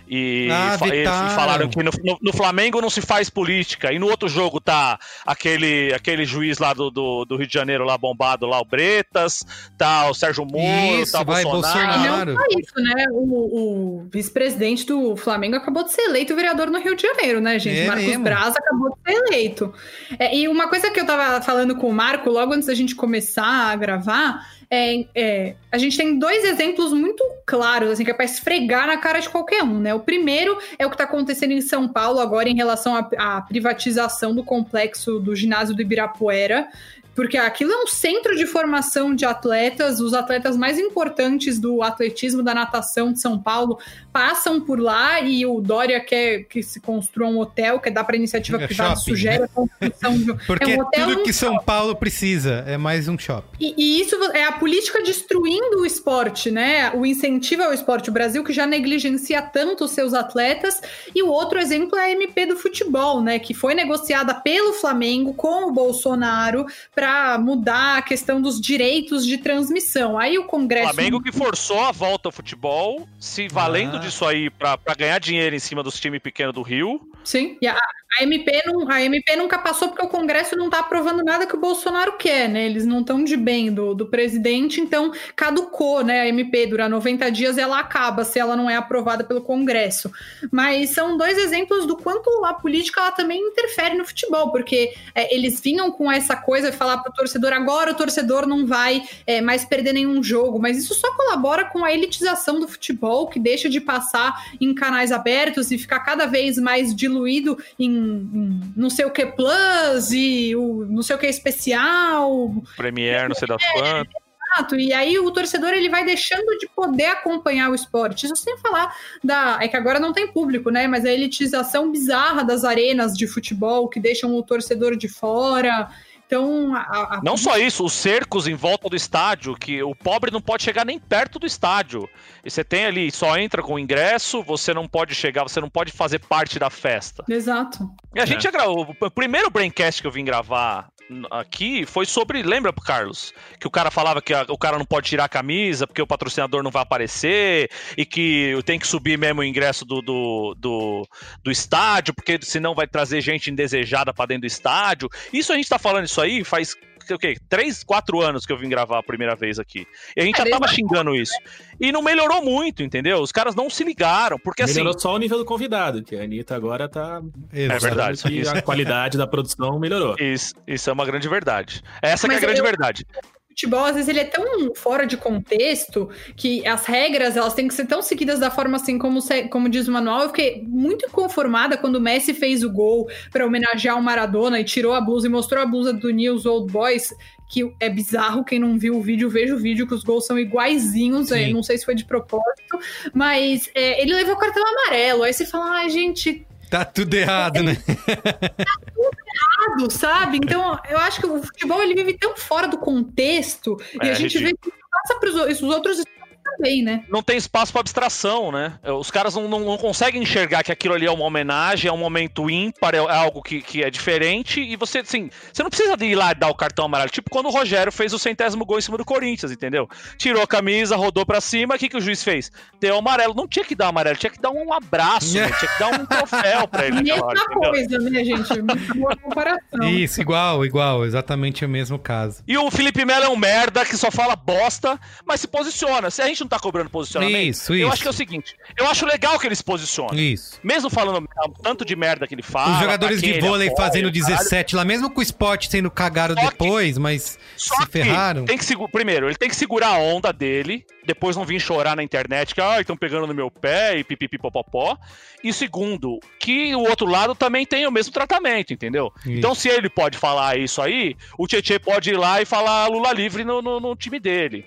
E, Ah, vetaram. falaram que no, no- no Flamengo não se faz política. E no outro jogo tá aquele, aquele juiz lá do, do, do Rio de Janeiro, lá bombado, lá o Bretas, tá o Sérgio Moro, Isso, tá o vai, E Bolsonaro. Bolsonaro. não só isso, né? O, o vice-presidente do Flamengo acabou de ser eleito vereador no Rio de Janeiro, né, gente? É Marcos mesmo. Braz acabou de ser eleito. É, e uma coisa que eu tava falando com o Marco logo antes da gente começar a gravar é, é, a gente tem dois exemplos muito claros, assim, que é pra esfregar na cara de qualquer um, né? O primeiro é o que tá acontecendo em São Paulo agora em relação à à privatização do complexo do ginásio do Ibirapuera. Porque aquilo é um centro de formação de atletas, os atletas mais importantes do atletismo, da natação de São Paulo, passam por lá e o Dória quer que se construa um hotel, quer dar para iniciativa É privada, shopping, sugere né? a construção de Porque é um hotel tudo que São Paulo precisa é mais um shopping. e, e isso é a política destruindo o esporte, né? O incentivo ao esporte. O Brasil que já negligencia tanto os seus atletas. E o outro exemplo é a MP do futebol, né? Que foi negociada pelo Flamengo com o Bolsonaro para mudar a questão dos direitos de transmissão. Aí o Congresso. Flamengo que forçou a volta ao futebol, se valendo Ah. Disso aí pra, pra ganhar dinheiro em cima dos times pequenos do Rio. Sim. E a, a MP não, a MP nunca passou porque o Congresso não tá aprovando nada que o Bolsonaro quer, né? Eles não estão de bem do, do presidente, então caducou, né? A MP dura 90 dias e ela acaba se ela não é aprovada pelo Congresso. Mas são dois exemplos do quanto a política ela também interfere no futebol, porque é, eles vinham com essa coisa de falar pro torcedor agora o torcedor não vai é, mais perder nenhum jogo, mas isso só colabora com a elitização do futebol, que deixa de passar em canais abertos e ficar cada vez mais diluído em, em não sei o que plus e o não sei o que especial, Premier, não sei das quantas. Exato, e aí o torcedor ele vai deixando de poder acompanhar o esporte. Isso sem falar da. É que agora não tem público, né? Mas a elitização bizarra das arenas de futebol que deixam o torcedor de fora. Então. A, a- Não só isso, os cercos em volta do estádio, que o pobre não pode chegar nem perto do estádio. E você tem ali, só entra com o ingresso, você não pode chegar, você não pode fazer parte da festa. Exato. E a gente já gravou. O primeiro Braincast que eu vim gravar aqui foi sobre. Lembra, Carlos? Que o cara falava que a- o cara não pode tirar a camisa porque o patrocinador não vai aparecer e que tem que subir mesmo o ingresso do, do, do, do estádio, porque senão vai trazer gente indesejada pra dentro do estádio. Isso a gente tá falando isso aí faz. O quê? Três, quatro anos que eu vim gravar a primeira vez aqui. E a gente É, já tava xingando isso. E não melhorou muito, entendeu? Os caras não se ligaram, porque assim. Melhorou só o nível do convidado, que a Anitta agora tá. É verdade. E Isso. a qualidade da produção melhorou. Isso, isso é uma grande verdade. Essa que é a grande eu- verdade. Futebol, às vezes, ele é tão fora de contexto que as regras elas têm que ser tão seguidas da forma assim como, se- como diz o manual. Eu fiquei muito inconformada quando o Messi fez o gol para homenagear o Maradona e tirou a blusa e mostrou a blusa do News Old Boys. Que é bizarro, quem não viu o vídeo, veja o vídeo, que os gols são iguaizinhos. Não sei se foi de propósito, mas é, ele levou o cartão amarelo. Aí você fala, ai, gente, Tá tudo errado, né? errado, sabe? Então, eu acho que o futebol ele vive tão fora do contexto e É, a gente vê que passa para os outros também, né? não tem espaço para abstração, né? Os caras não, não, não conseguem enxergar que aquilo ali é uma homenagem, é um momento ímpar, é algo que, que é diferente, e você, assim, você não precisa de ir lá e dar o cartão amarelo. Tipo quando o Rogério fez o centésimo gol em cima do Corinthians, entendeu? Tirou a camisa, rodou pra cima, o que, que o juiz fez? Deu amarelo. Não tinha que dar amarelo, tinha que dar um abraço, né? tinha que dar um troféu pra ele hora, Mesma entendeu? coisa, né, gente? Muito boa comparação. Isso, igual, igual, exatamente o mesmo caso. E o Felipe Melo é um merda que só fala bosta, mas se posiciona. Se a gente não tá cobrando posicionamento, Isso, eu isso. acho que é o seguinte: eu acho legal que ele se posicione. Isso. Mesmo falando tanto de merda que ele fala. Os jogadores de vôlei apoia, fazendo caralho, 17 lá, mesmo com o esporte sendo cagado depois, mas Só se que ferraram. Tem que Primeiro, ele tem que segurar a onda dele, depois não vir chorar na internet que ah, estão pegando no meu pé e pipipipopopó. E segundo, que o outro lado também tem o mesmo tratamento, entendeu? Isso. Então, se ele pode falar isso aí, o Tietchan pode ir lá e falar Lula livre no, no- no time dele.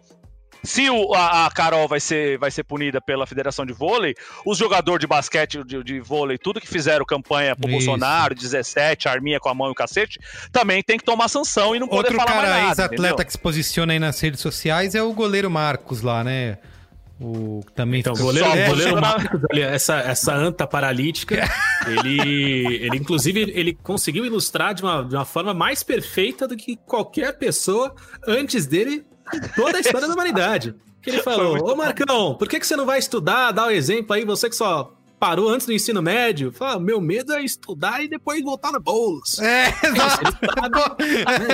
Se o- a, a Carol vai ser, vai ser punida pela Federação de Vôlei, os jogadores de basquete, de, de vôlei, tudo que fizeram campanha pro Isso. Bolsonaro, 17, arminha com a mão e o cacete, também tem que tomar sanção e não poder Outro falar mais cara nada, ex-atleta que se posiciona aí nas redes sociais é o goleiro Marcos lá, né? O que também Então, fica- goleiro, É, o goleiro Marcos, ali, essa, essa anta paralítica, ele, ele inclusive ele conseguiu ilustrar de uma, de uma forma mais perfeita do que qualquer pessoa antes dele toda a história da humanidade. Que ele falou: Ô Marcão, por que, que você não vai estudar? Dá o exemplo aí, você que só parou antes do ensino médio. Fala, meu medo é estudar e depois voltar na bolsa. É,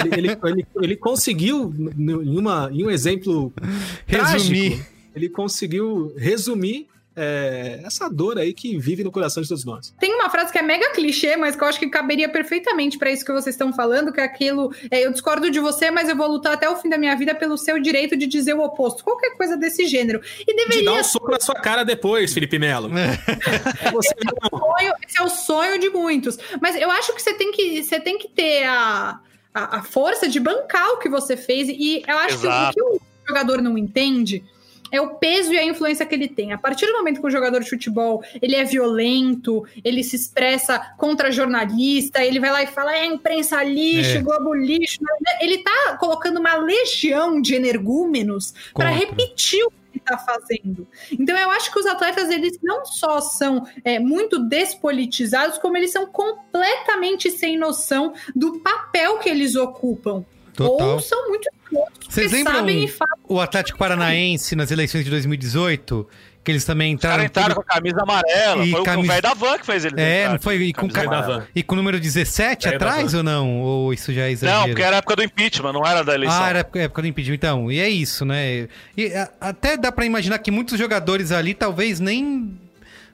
ele, ele, ele, ele conseguiu, em, uma, em um exemplo Resumir. trágico, ele conseguiu resumir é, essa dor aí que vive no coração de todos nós. Tem uma frase que é mega clichê, mas que eu acho que caberia perfeitamente pra isso que vocês estão falando, que é aquilo, é, eu discordo de você, mas eu vou lutar até o fim da minha vida pelo seu direito de dizer o oposto. Qualquer coisa desse gênero. E De dar deveria um soco na sua cara depois, Felipe Melo. Você sonho, esse é o sonho de muitos. Mas eu acho que você tem que, você tem que ter a, a, a força de bancar o que você fez. E eu acho Exato. que o que o jogador não entende é o peso e a influência que ele tem. A partir do momento que o jogador de futebol ele é violento, ele se expressa contra jornalista, ele vai lá e fala é imprensa lixo, É. Globo lixo. Ele tá colocando uma legião de energúmenos para repetir o que ele tá fazendo. Então eu acho que os atletas eles não só são é, muito despolitizados, como eles são completamente sem noção do papel que eles ocupam. Total. Ou são muito Vocês lembram e o Atlético Paranaense nas eleições de 2018? Que eles também Os caras entraram. entraram com a camisa amarela. E foi o- camisa- o velho da van que fez eles. É, não foi? E com, Camisa ca- e com o número 17 Velho da atrás ou não? Ou isso já é exagero? Não, porque era a época do impeachment, não era da eleição. Ah, era época, época do impeachment. Então, e é isso, né? E a- até dá pra imaginar que muitos jogadores ali talvez nem.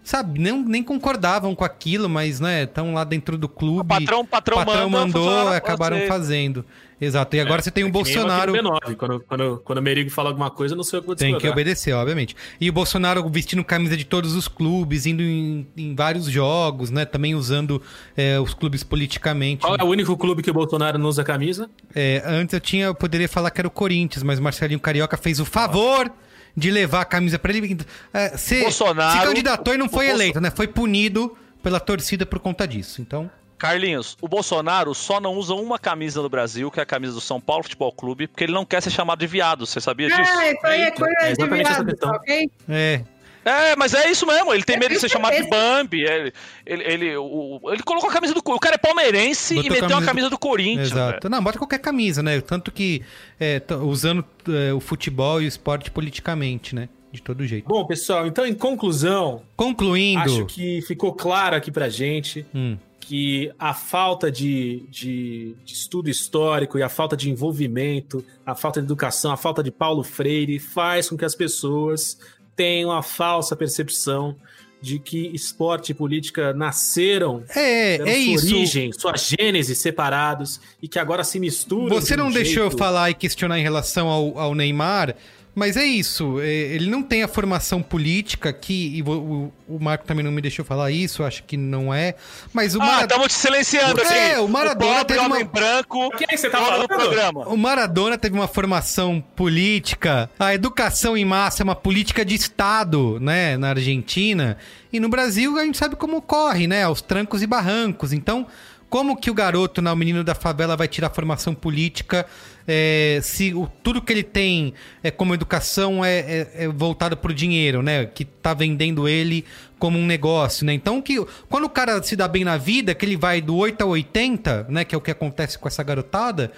Sabe, nem, nem concordavam com aquilo, mas, né, estão lá dentro do clube. O patrão- patrão manda, mandou, acabaram fazendo. Exato. E agora você tem o É Bolsonaro. no B9. Quando, quando, quando o Merigo fala alguma coisa, não sei o que vou Tem que obedecer, obviamente. E o Bolsonaro vestindo camisa de todos os clubes, indo em, em vários jogos, né? Também usando é, os clubes politicamente. Qual é o único clube que o Bolsonaro não usa camisa? É, antes eu tinha, eu poderia falar que era o Corinthians, mas o Marcelinho Carioca fez o favor de levar a camisa pra ele. É, se, Bolsonaro- se candidatou e não foi eleito, né? Foi punido pela torcida por conta disso. Então, Carlinhos, o Bolsonaro só não usa uma camisa no Brasil, que é a camisa do São Paulo Futebol Clube, porque ele não quer ser chamado de viado. Você sabia disso? É, isso aí é coisa É de viado, tá ok? é. É, mas é isso mesmo. Ele tem medo de ser chamado de Bambi. Ele, ele, ele, o- ele colocou a camisa do Corinthians. O cara é palmeirense Botou e meteu camisa a camisa do, Corinthians. Exato. velho. Não, bota qualquer camisa, né? Tanto que é, usando é, o futebol e o esporte politicamente, né? De todo jeito. Bom, pessoal, então em conclusão, Concluindo. acho que ficou claro aqui pra gente Hum. Que a falta de, de, de estudo histórico e a falta de envolvimento, a falta de educação, a falta de Paulo Freire faz com que as pessoas tenham a falsa percepção de que esporte e política nasceram É, deram é sua isso. origem, sua gênese separados e que agora se misturam. Você de um não deixou eu jeito- falar e questionar em relação ao, ao Neymar, mas é isso. é, ele não tem a formação política que. E o, o- o Marco também não me deixou falar isso, acho que não é. Mas o Ah, Maradona. estamos te silenciando aqui. É, o Maradona pobre teve uma. homem branco. Quem é que você tá falando? programa. O Maradona teve uma formação política. A educação em massa é uma política de Estado, né? Na Argentina. E no Brasil a gente sabe como corre, né? Aos trancos e barrancos. Então, como que o garoto, né, o menino da favela, vai tirar formação política é, se o, tudo que ele tem é, como educação é, é, é voltado pro dinheiro, né? Que tá vendendo ele como um negócio, né? Então, que, quando o cara se dá bem na vida, que ele vai do 8 a 80, né? Que é o que acontece com essa garotada.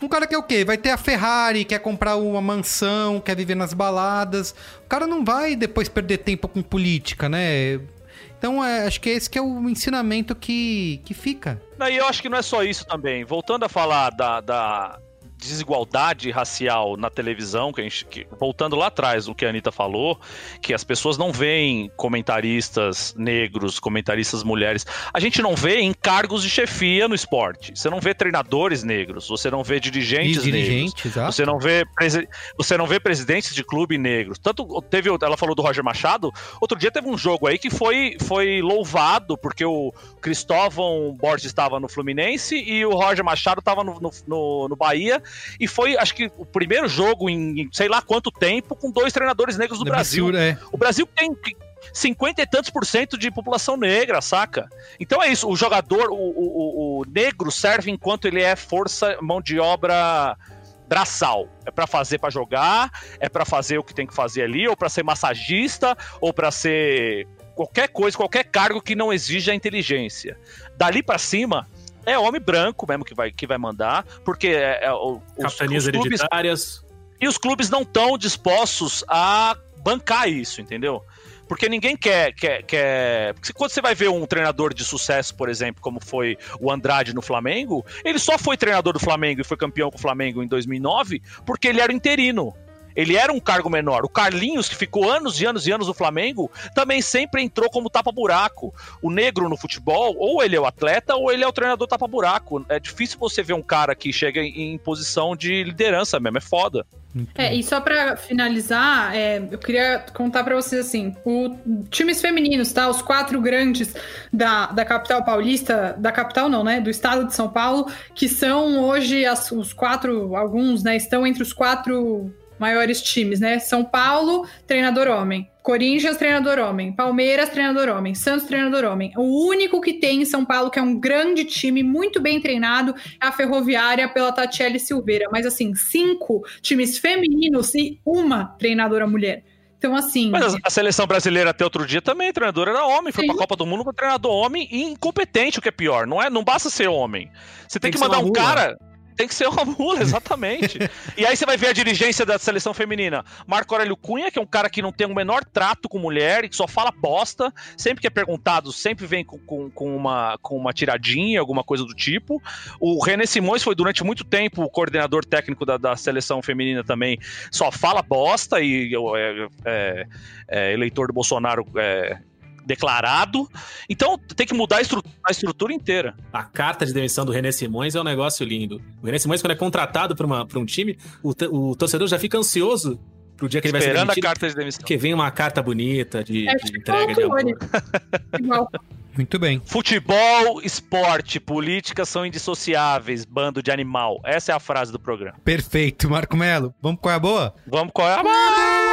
Um cara quer o quê? Vai ter a Ferrari, quer comprar uma mansão, quer viver nas baladas. O cara não vai depois perder tempo com política, né? Então, é, acho que esse que é o ensinamento que, que fica. E eu acho que não é só isso também. Voltando a falar da, da desigualdade racial na televisão, que a gente, que- voltando lá atrás do que a Anitta falou, que as pessoas não veem comentaristas negros, comentaristas mulheres. A gente não vê em cargos de chefia no esporte. Você não vê treinadores negros, você não vê dirigentes, dirigente, negros. exato. Você não vê você não vê presidentes de clube negros. Tanto teve, ela falou do Roger Machado, outro dia teve um jogo aí que foi, foi louvado porque o Cristóvão Borges estava no Fluminense e o Roger Machado estava no, no, no, no Bahia e foi, acho que o primeiro jogo em, sei lá quanto tempo com dois treinadores negros do Brasil. é. O Brasil tem 50 e tantos por cento de população negra, saca? Então é isso, o jogador, o, o, o- negro serve enquanto ele é força, mão de obra braçal. É pra fazer pra jogar, é pra fazer o que tem que fazer ali, ou pra ser massagista, ou pra ser qualquer coisa, qualquer cargo que não exija inteligência. Dali pra cima é homem branco mesmo que vai, que vai mandar, porque é, é, o- os, os clubes, e os clubes não estão dispostos a bancar isso, entendeu? Porque ninguém quer. quer, quer... porque Quando você vai ver um treinador de sucesso, por exemplo, como foi o Andrade no Flamengo, ele só foi treinador do Flamengo e foi campeão com o Flamengo em 2009 porque ele era interino. Ele era um cargo menor. O Carlinhos, que ficou anos e anos e anos no Flamengo, também sempre entrou como tapa-buraco. O negro no futebol, ou ele é o atleta, ou ele é o treinador tapa-buraco. É difícil você ver um cara que chega em em posição de liderança mesmo, é foda. É, e só pra finalizar, é, eu queria contar pra vocês assim: o times femininos, tá? Os quatro grandes da, da capital paulista, da capital não, né? Do estado de São Paulo, que são hoje as- os quatro, alguns, né? Estão entre os quatro maiores times, né? São Paulo, treinador homem. Corinthians, treinador homem. Palmeiras, treinador homem. Santos, treinador homem. O único que tem em São Paulo, que é um grande time, muito bem treinado, é a Ferroviária pela Tatiele Silveira. Mas, assim, cinco times femininos e uma treinadora mulher. Então, assim. Mas a, seleção brasileira até outro dia também, treinador era homem, foi Sim. pra Copa do Mundo com treinador homem e incompetente, o que é pior. Não é, não basta ser homem. Você tem, Tem que, que mandar um mula. cara. Tem que ser uma mula, exatamente. e aí você vai ver a dirigência da seleção feminina. Marco Aurélio Cunha, que é um cara que não tem o menor trato com mulher, que só fala bosta. Sempre que é perguntado, sempre vem com, com, com uma, com uma tiradinha, alguma coisa do tipo. O René Simões foi durante muito tempo o coordenador técnico da, da seleção feminina também. Só fala bosta e é, é, é, eleitor do Bolsonaro é, declarado. Então tem que mudar a, estru a, estrutura inteira. A carta de demissão do René Simões é um negócio lindo. O René Simões, quando é contratado para um time, o, o, torcedor já fica ansioso pro dia que ele Esperando vai ser demitido. a carta de demissão. Porque vem uma carta bonita de, é, de tipo entrega de. Muito bem. Futebol, esporte, política são indissociáveis, bando de animal. Essa é a frase do programa. Perfeito, Marco Melo. Vamos qual é a boa? Vamos qual é a boa?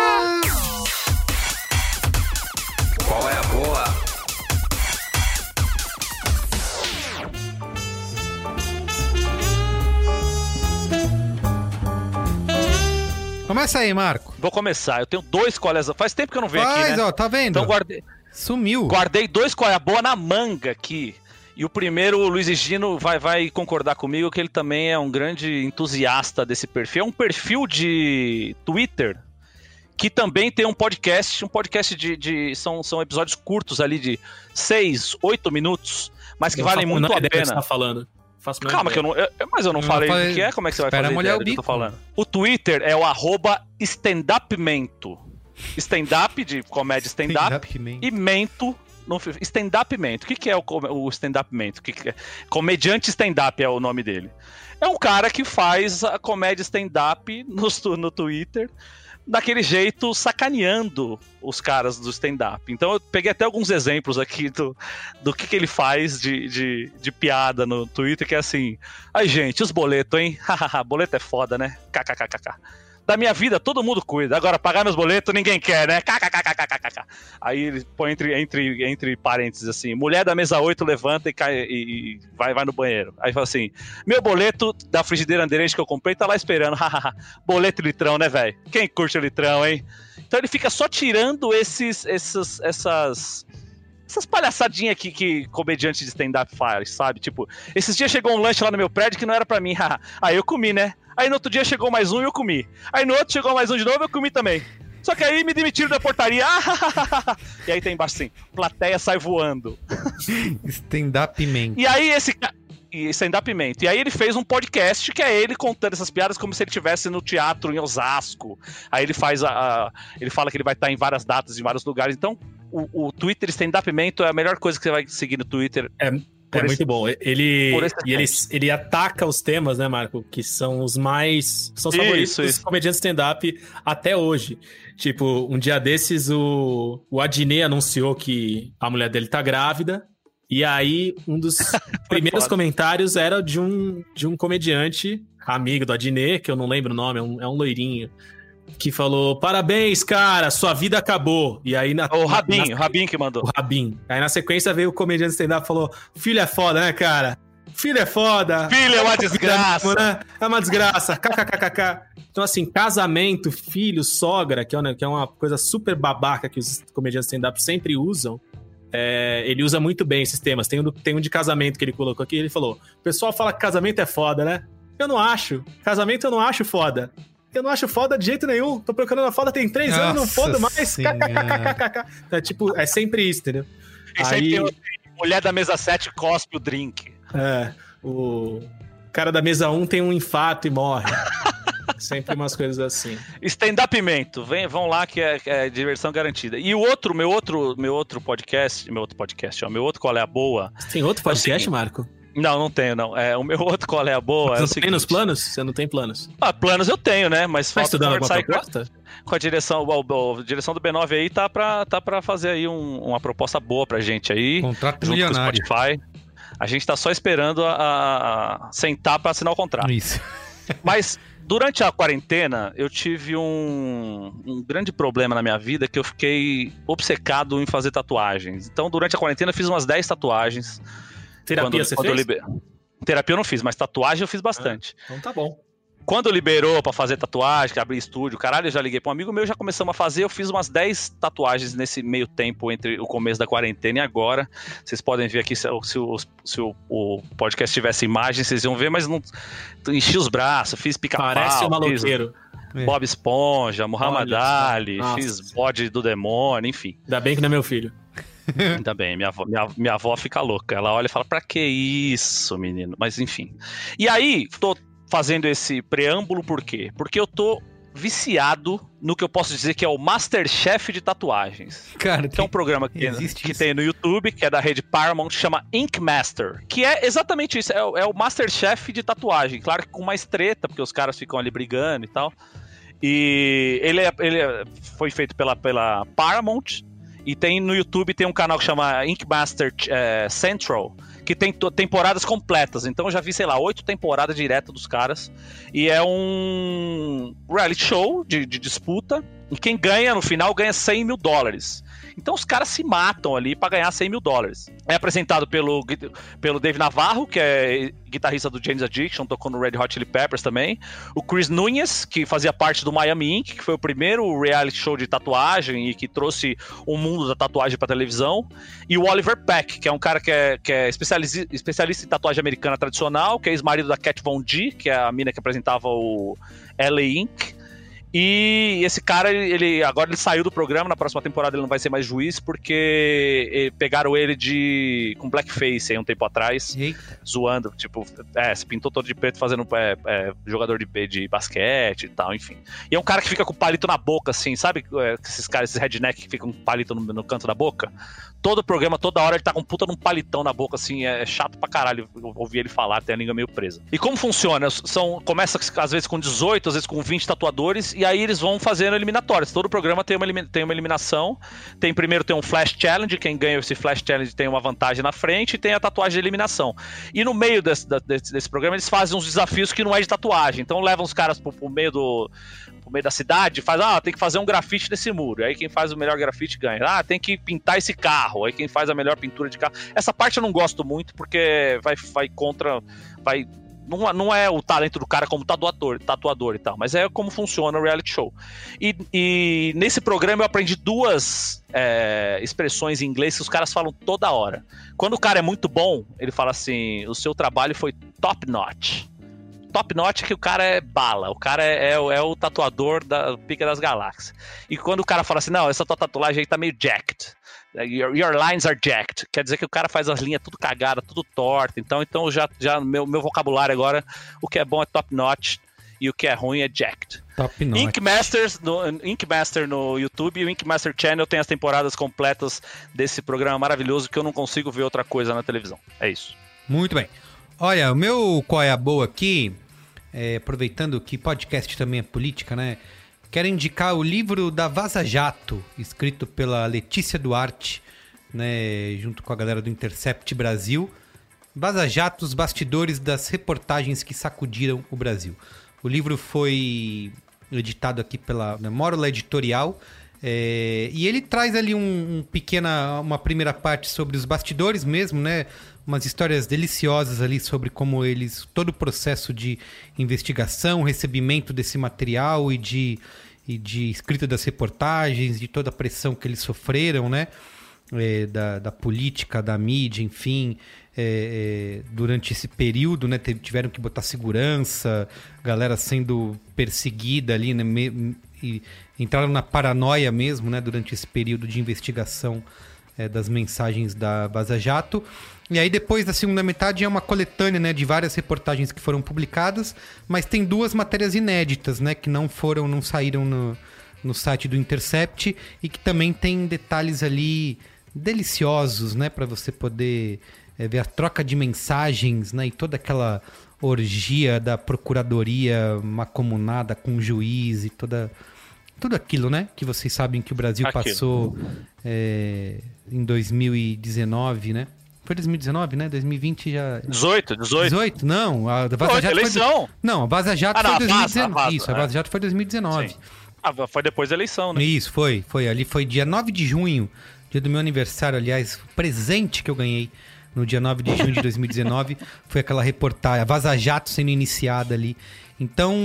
Começa aí, Marco. Vou começar. Eu tenho dois colégios. Faz tempo que eu não venho Faz, aqui, né? ó, tá vendo? Então guardei. Sumiu. Guardei dois coia boa na manga aqui. E o primeiro, o Luiz Gino, vai, vai concordar comigo que ele também é um grande entusiasta desse perfil. É um perfil de Twitter que também tem um podcast, um podcast de. de são, são episódios curtos ali de seis, oito minutos, mas que Eu valem faço muito a do que pena. você tá falando. Faço Calma, ideia. que eu não. eu- mas eu não Eu falei falei- o que é, como é que você vai fazer molhar o que eu tô bico. falando? O Twitter é o arroba stand-upmento. Stand-up de comédia stand-up Stand-up man. e mento. Stand-up mento. O que, que é o, com- o stand-up mento? O que que é? Comediante stand-up é o nome dele. É um cara que faz a comédia stand-up no, no Twitter daquele jeito sacaneando os caras do stand-up. Então eu peguei até alguns exemplos aqui do, do que, que ele faz de, de, de piada no Twitter, que é assim. Ai, gente, os boletos, hein? Boleto é foda, né? KKKKK. Da minha vida todo mundo cuida. Agora, pagar meus boletos ninguém quer, né? KKKKKK. Aí ele põe entre, entre, entre parênteses assim: mulher da mesa 8 levanta e, cai, e, e vai, vai no banheiro. Aí fala assim: meu boleto da frigideira Anderente que eu comprei tá lá esperando. Boleto litrão, né, velho? Quem curte litrão, hein? Então ele fica só tirando esses, esses, essas. Essas palhaçadinhas que, que comediante de stand-up faz, sabe? Tipo, esses dias chegou um lanche lá no meu prédio que não era pra mim. Aí eu comi, né? Aí no outro dia chegou mais um e eu comi. Aí no outro chegou mais um de novo e eu comi também. Só que aí me demitiram da portaria. e aí tem embaixo assim, plateia sai voando. Stand-up man. E aí esse e stand-up mento. E aí ele fez um podcast que é ele contando essas piadas como se ele estivesse no teatro em Osasco. Aí ele faz a, a- ele fala que ele vai estar em várias datas em vários lugares. Então, o, o Twitter stand-up mento é a melhor coisa que você vai seguir no Twitter. É, é esse- muito bom. Ele, e ele, ele ataca os temas, né, Marco? Que são os mais. São os Isso, favoritos dos isso. comediantes stand-up até hoje. Tipo, um dia desses, o, o Adnet anunciou que a mulher dele tá grávida. E aí, um dos primeiros foda. comentários era de um, de um comediante, amigo do Adnet, que eu não lembro o nome, é um, é um loirinho. Que falou: Parabéns, cara, sua vida acabou. E aí na. O Rabinho, na- o Rabinho que mandou. o Rabin. Aí na sequência veio o comediante stand-up e falou: Filho é foda, né, cara? Filho é foda. Filho é uma desgraça. Né? É uma desgraça. KKKKK. Então, assim, casamento, filho, sogra, que é, uma, que é uma coisa super babaca que os comediantes stand-up sempre usam. é, ele usa muito bem esses temas. Tem um, tem um de casamento que ele colocou aqui. Ele falou: O pessoal fala que casamento é foda, né? Eu não acho. Casamento eu não acho foda. Eu não acho foda de jeito nenhum. Tô procurando a foda tem três anos, não Nossa foda mais. É tipo, é sempre isso, entendeu? E sempre tem o- mulher da mesa 7 cospe o drink. É, o cara da mesa 1 tem um infarto e morre. Sempre umas coisas assim. Stand-up mento, vem, vão lá que é, é diversão garantida. E o outro, meu outro, meu outro podcast, meu outro podcast, ó, meu outro qual é a boa? Tem outro podcast, seguinte. Marco? Não, não tenho, não. É, o meu outro qual é a boa? Você É não o tem seguinte, nos planos? Você não tem planos? Ah, planos eu tenho, né? Mas Tá falta estudando alguma proposta? com a direção, a direção do B9 aí tá pra, tá pra fazer aí um- uma proposta boa pra gente aí. Contrato junto com o milionário. Spotify. A gente tá só esperando a, a- a sentar pra assinar o contrato. Isso. Mas durante a quarentena, eu tive um, um grande problema na minha vida que eu fiquei obcecado em fazer tatuagens. Então, durante a quarentena, eu fiz umas 10 tatuagens. Terapia Quando- você quando eu fez? liber- Terapia eu não fiz, mas tatuagem eu fiz bastante. Então tá bom. quando liberou pra fazer tatuagem, que abrir estúdio, caralho, eu já liguei pra um amigo meu, já começamos a fazer. Eu fiz umas 10 tatuagens nesse meio tempo entre o começo da quarentena e agora. Vocês podem ver aqui se, se o, se o, o podcast tivesse imagem, vocês iam ver, mas não. Enchi os braços, fiz pica-pau. Parece um fiz maloqueiro. Bob Esponja, Muhammad Olha. Ali, Nossa fiz bode do demônio, enfim. Ainda bem que não é meu filho. Ainda bem, minha avó, minha, minha avó fica louca. Ela olha e fala: pra que isso, menino? Mas enfim. E aí, tô fazendo esse preâmbulo por quê? Porque eu tô viciado no que eu posso dizer que é o Masterchef de tatuagens. Cara, que é um programa que, que tem no YouTube, que é da rede Paramount, chama Ink Master, que é exatamente isso, é, o- é o Masterchef de tatuagem. Claro que com mais treta, porque os caras ficam ali brigando e tal. E ele, é- ele é- foi feito pela, pela Paramount. E tem no YouTube tem um canal que chama Ink Master eh, Central, que tem temporadas completas. Então eu já vi, sei lá, oito temporadas direto dos caras. E é um reality show de, de disputa. E quem ganha no final ganha 100 mil dólares. Então os caras se matam ali pra ganhar 100 mil dólares. É apresentado pelo, pelo Dave Navarro, que é guitarrista do James Addiction, tocou no Red Hot Chili Peppers também. O Chris Nunes, que fazia parte do Miami Ink, que foi o primeiro reality show de tatuagem e que trouxe o mundo da tatuagem pra televisão. E o Oliver Peck, que é um cara que é, que é especialista, especialista em tatuagem americana tradicional, que é ex-marido da Cat Von D, que é a mina que apresentava o LA Ink. E esse cara, ele- agora ele saiu do programa, na próxima temporada ele não vai ser mais juiz, porque eh, pegaram ele de com blackface aí um tempo atrás, zoando, tipo, é, se pintou todo de preto fazendo é, é, jogador de, de basquete e tal, enfim. E é um cara que fica com palito na boca, assim, sabe é, esses caras, esses redneck que ficam com palito no, no canto da boca? Todo programa, toda hora ele tá com um puta num palitão na boca, assim, é chato pra caralho ouvir ele falar, tem a língua meio presa. E como funciona? São, começa às vezes com 18, às vezes com 20 tatuadores, e aí eles vão fazendo eliminatórias. Todo programa tem uma, tem uma eliminação. Tem primeiro tem um Flash Challenge, quem ganha esse Flash Challenge tem uma vantagem na frente, e tem a tatuagem de eliminação. E no meio desse, desse, desse programa eles fazem uns desafios que não é de tatuagem. Então levam os caras pro, pro meio do meio da cidade, faz, ah, tem que fazer um grafite nesse muro. Aí quem faz o melhor grafite ganha. Ah, tem que pintar esse carro. Aí quem faz a melhor pintura de carro. Essa parte eu não gosto muito porque vai, vai contra. Vai. Não, não é o talento do cara como tatuador, tatuador e tal, mas é como funciona o reality show. E, e nesse programa eu aprendi duas é, expressões em inglês que os caras falam toda hora. Quando o cara é muito bom, ele fala assim: o seu trabalho foi top notch top notch é que o cara é bala, o cara é, é o- é o tatuador da Pica das Galáxias. E quando o cara fala assim, não, essa tua tatuagem aí tá meio jacked. Your, your lines are jacked. Quer dizer que o cara faz as linhas tudo cagada, tudo torta. Então, então já, já meu, meu vocabulário agora, o que é bom é top notch e o que é ruim é jacked. Top notch. Ink Masters no Ink Master no YouTube e o Ink Master Channel tem as temporadas completas desse programa maravilhoso que eu não consigo ver outra coisa na televisão. É isso. Muito bem. Olha, o meu qual é a boa aqui, é, aproveitando que podcast também é política, né? Quero indicar o livro da Vaza Jato, escrito pela Letícia Duarte, né, junto com a galera do Intercept Brasil. Vaza Jato, os bastidores das reportagens que sacudiram o Brasil. O livro foi editado aqui pela né, Mórola Editorial. é, e ele traz ali um, um pequena, uma primeira parte sobre os bastidores mesmo, né? Umas histórias deliciosas ali sobre como eles, todo o processo de investigação, recebimento desse material e de, e de escrita das reportagens, de toda a pressão que eles sofreram, né? é, da, da política, da mídia, enfim, é, é, durante esse período, né, tiveram que botar segurança, galera sendo perseguida ali, né, me- e entraram na paranoia mesmo, né, durante esse período de investigação é, das mensagens da Vaza Jato. E aí depois da segunda metade é uma coletânea, né, de várias reportagens que foram publicadas, mas tem duas matérias inéditas, né, que não foram, não saíram no, no site do Intercept e que também tem detalhes ali deliciosos, né, para você poder é, ver a troca de mensagens, né, e toda aquela orgia da procuradoria macomunada com o juiz e toda tudo aquilo, né, que vocês sabem que o Brasil Aquilo. passou é, em 2019, né? Foi 2019, né? 2020 já 18, 18. 18? Não, a Vaza Jato foi eleição. Não, a Vaza Jato Ah, não, foi a Vaza, 2019. a Vaza, Isso, a é. Vaza Jato foi 2019. Sim. Ah, foi depois da eleição, né? Isso, foi, foi. Ali foi dia 9 de junho, dia do meu aniversário, aliás, presente que eu ganhei no no dia 9 de junho de 2019. Foi aquela reportagem, a Vaza Jato sendo iniciada ali. Então,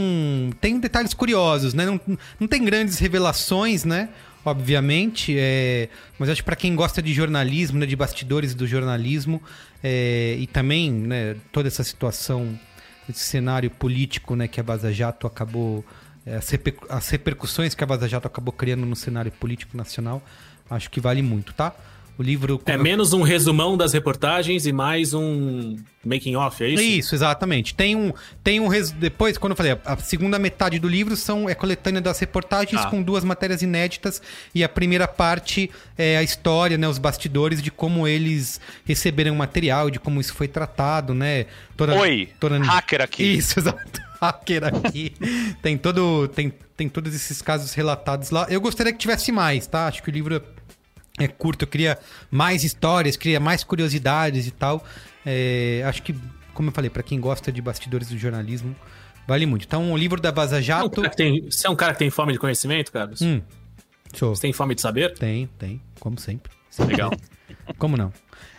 tem detalhes curiosos, né? Não, não tem grandes revelações, né? Obviamente, é... mas acho que para quem gosta de jornalismo, né, de bastidores do jornalismo, é... e também né, toda essa situação, esse cenário político né, que a Vaza Jato acabou. é, As, reper- as repercussões que a Vaza Jato acabou criando no cenário político nacional, acho que vale muito, tá? O livro. É menos um resumão das reportagens e mais um making off, é isso? Isso, exatamente. Tem um, tem um res... depois, quando eu falei, a segunda metade do livro são é coletânea das reportagens Ah. com duas matérias inéditas e a primeira parte é a história, né, os bastidores de como eles receberam o material, de como isso foi tratado, né? Toda, Oi, toda... hacker aqui. Isso, exato. Hacker aqui. tem todo tem, tem todos esses casos relatados lá. Eu gostaria que tivesse mais, tá? Acho que o livro é curto, eu queria mais histórias, queria mais curiosidades e tal. É, acho que, como eu falei, pra quem gosta de bastidores do jornalismo, vale muito. Então, o livro da Vaza Você é um Jato. cara que tem- Você é um cara que tem fome de conhecimento, Carlos? Hum, sou. Você tem fome de saber? Tem, tem, como sempre. Sempre Legal. Como não?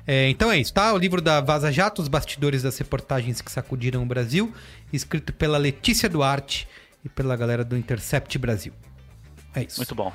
É, então é isso, tá? O livro da Vaza Jato, os bastidores das reportagens que sacudiram o Brasil, escrito pela Letícia Duarte e pela galera do Intercept Brasil. É isso. Muito bom.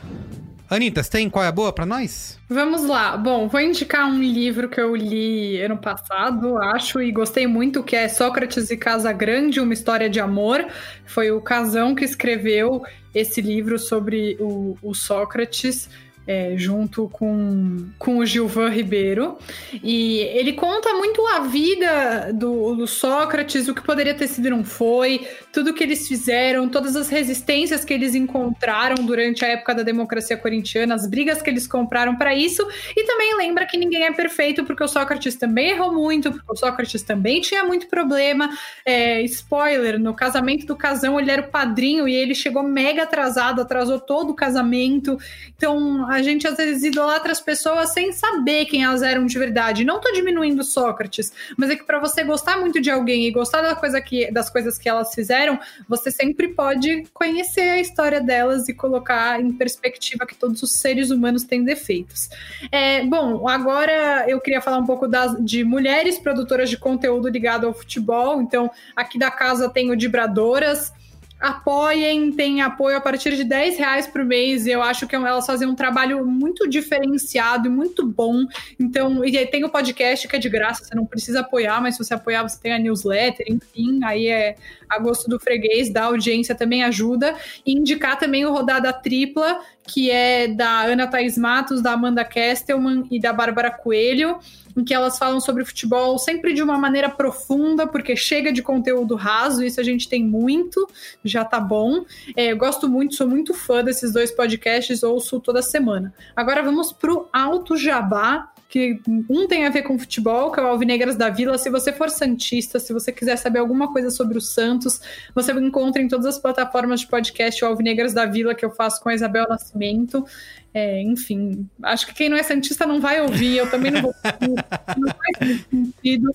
Anitta, você tem qual é a boa pra nós? Vamos lá. Bom, vou indicar um livro que eu li ano passado, acho, e gostei muito, que é Sócrates e Casa Grande, uma história de amor. Foi o Casão que escreveu esse livro sobre o, o Sócrates. É, junto com, com o Gilvan Ribeiro. E ele conta muito a vida do, do Sócrates, o que poderia ter sido e não foi, tudo que eles fizeram, todas as resistências que eles encontraram durante a época da democracia corintiana, as brigas que eles compraram para isso. E também lembra que ninguém é perfeito, porque o Sócrates também errou muito, porque o Sócrates também tinha muito problema. É, spoiler: no casamento do casão, ele era o padrinho e ele chegou mega atrasado, atrasou todo o casamento. Então a gente às vezes idolatra as pessoas sem saber quem elas eram de verdade. Não tô diminuindo Sócrates, mas é que para você gostar muito de alguém e gostar da coisa que, das coisas que elas fizeram, você sempre pode conhecer a história delas e colocar em perspectiva que todos os seres humanos têm defeitos. É, bom, agora eu queria falar um pouco das, de mulheres produtoras de conteúdo ligado ao futebol. Então, aqui da casa tem o Dibradoras. Apoiem, tem apoio a partir de 10 reais por mês. Eu acho que elas fazem um trabalho muito diferenciado e muito bom. Então, e aí tem o podcast que é de graça, você não precisa apoiar, mas se você apoiar, você tem a newsletter, enfim, aí é a gosto do freguês, da audiência também ajuda. E indicar também o Rodada Tripla, que é da Ana Thaís Matos, da Amanda Kestelman e da Bárbara Coelho, em que elas falam sobre futebol sempre de uma maneira profunda, porque chega de conteúdo raso, isso a gente tem muito, já tá bom. É, eu gosto muito, sou muito fã desses dois podcasts, ouço toda semana. Agora vamos pro Alto Jabá, que um tem a ver com futebol, que é o Alvinegras da Vila. Se você for Santista, se você quiser saber alguma coisa sobre o Santos, você encontra em todas as plataformas de podcast o Alvinegras da Vila, que eu faço com a Isabel Nascimento. É, enfim, acho que quem não é Santista não vai ouvir, eu também não vou ouvir, não faz sentido.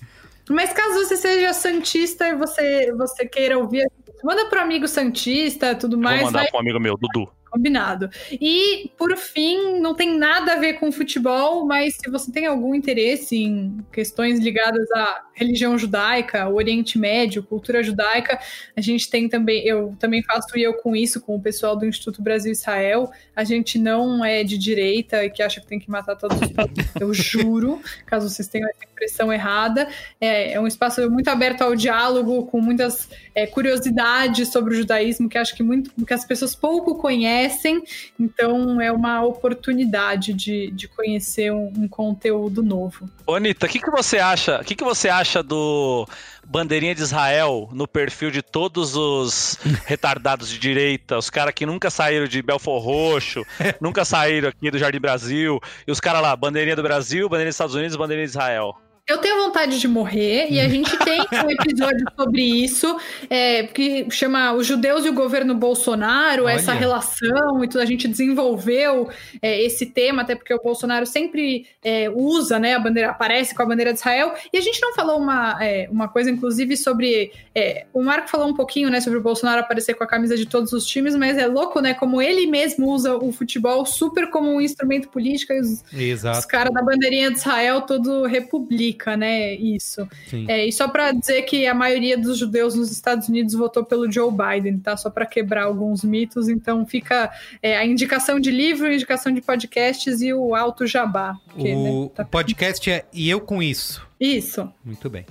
Mas caso você seja Santista e você, você queira ouvir, manda pro amigo Santista tudo mais. Vou mandar vai- pro amigo meu, Dudu. Combinado. E, por fim, não tem nada a ver com futebol, mas se você tem algum interesse em questões ligadas à religião judaica, o Oriente Médio, cultura judaica, a gente tem também, eu também faço eu com isso, com o pessoal do Instituto Brasil Israel. A gente não é de direita e que acha que tem que matar todos os eu juro, caso vocês tenham essa impressão errada. É, é um espaço muito aberto ao diálogo, com muitas é, curiosidades sobre o judaísmo que acho que muito que as pessoas pouco conhecem, então é uma oportunidade de, de conhecer um, um conteúdo novo. Ô, Anitta, o que, que você acha? O que, que você acha do bandeirinha de Israel no perfil de todos os retardados de direita, os caras que nunca saíram de Belfor Roxo, nunca saíram aqui do Jardim Brasil, e os caras lá, bandeirinha do Brasil, bandeirinha dos Estados Unidos, bandeirinha de Israel. Eu tenho vontade de morrer e a gente tem um episódio sobre isso, é, que chama Os Judeus e o Governo Bolsonaro, Olha. essa relação e tudo. A gente desenvolveu é, esse tema, até porque o Bolsonaro sempre é, usa, né, a bandeira, aparece com a bandeira de Israel. E a gente não falou uma, é, uma coisa, inclusive, sobre. é, o Marco falou um pouquinho, né, sobre o Bolsonaro aparecer com a camisa de todos os times, mas é louco, né, como ele mesmo usa o futebol super como um instrumento político e os, Exato. os caras da bandeirinha de Israel todo republicano. Explica, né, isso. É, e só para dizer que a maioria dos judeus nos Estados Unidos votou pelo Joe Biden, tá? Só para quebrar alguns mitos. Então fica é, a indicação de livro, a indicação de podcasts e o alto jabá. porque, né, O, tá- o podcast é E Eu Com Isso. Isso. Muito bem.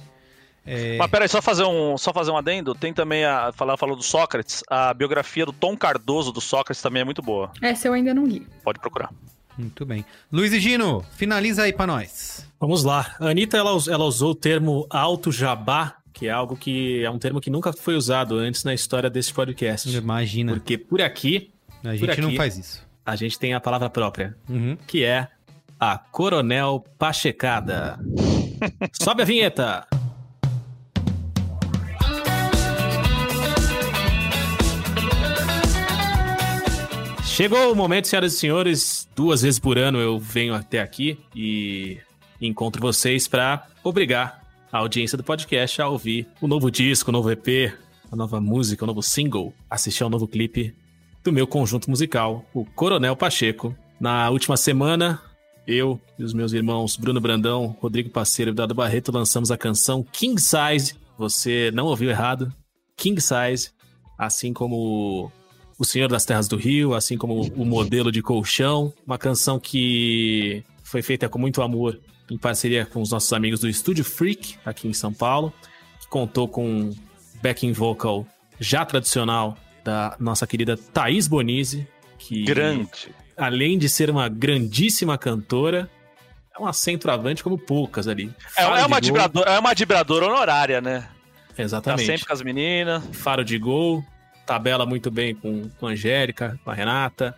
É, Mas peraí, só fazer um, só fazer um adendo. Tem também a falar falou do Sócrates. A biografia do Tom Cardoso do Sócrates também é muito boa. Essa eu ainda não li. Pode procurar. Muito bem. Luiz e Gino, finaliza aí pra nós. Vamos lá. A Anitta, ela, ela usou o termo alto jabá, que é algo que é um termo que nunca foi usado antes na história desse podcast. Imagina. Porque por aqui, A por gente não aqui, faz isso. a gente tem a palavra própria, Uhum. que é a Coronel Pachecada. Sobe a vinheta! Chegou o momento, senhoras e senhores. Duas vezes por ano eu venho até aqui e encontro vocês para obrigar a audiência do podcast a ouvir o novo disco, o novo EP, a nova música, o novo single, assistir ao novo clipe do meu conjunto musical, o Coronel Pacheco. Na última semana, eu e os meus irmãos Bruno Brandão, Rodrigo Parceiro e Dado Barreto lançamos a canção King Size. Você não ouviu errado. King Size, assim como o Senhor das Terras do Rio, assim como o modelo de colchão, uma canção que foi feita com muito amor em parceria com os nossos amigos do Estúdio Freak, aqui em São Paulo, que contou com um backing vocal já tradicional da nossa querida Thaís Bonizzi, que Grande. além de ser uma grandíssima cantora, é uma centroavante como poucas ali. É, é de uma gol. dibradora, é uma dibradora honorária, né? Tá Exatamente. sempre com as meninas. Faro de gol, tabela muito bem com, com a Angélica, com a Renata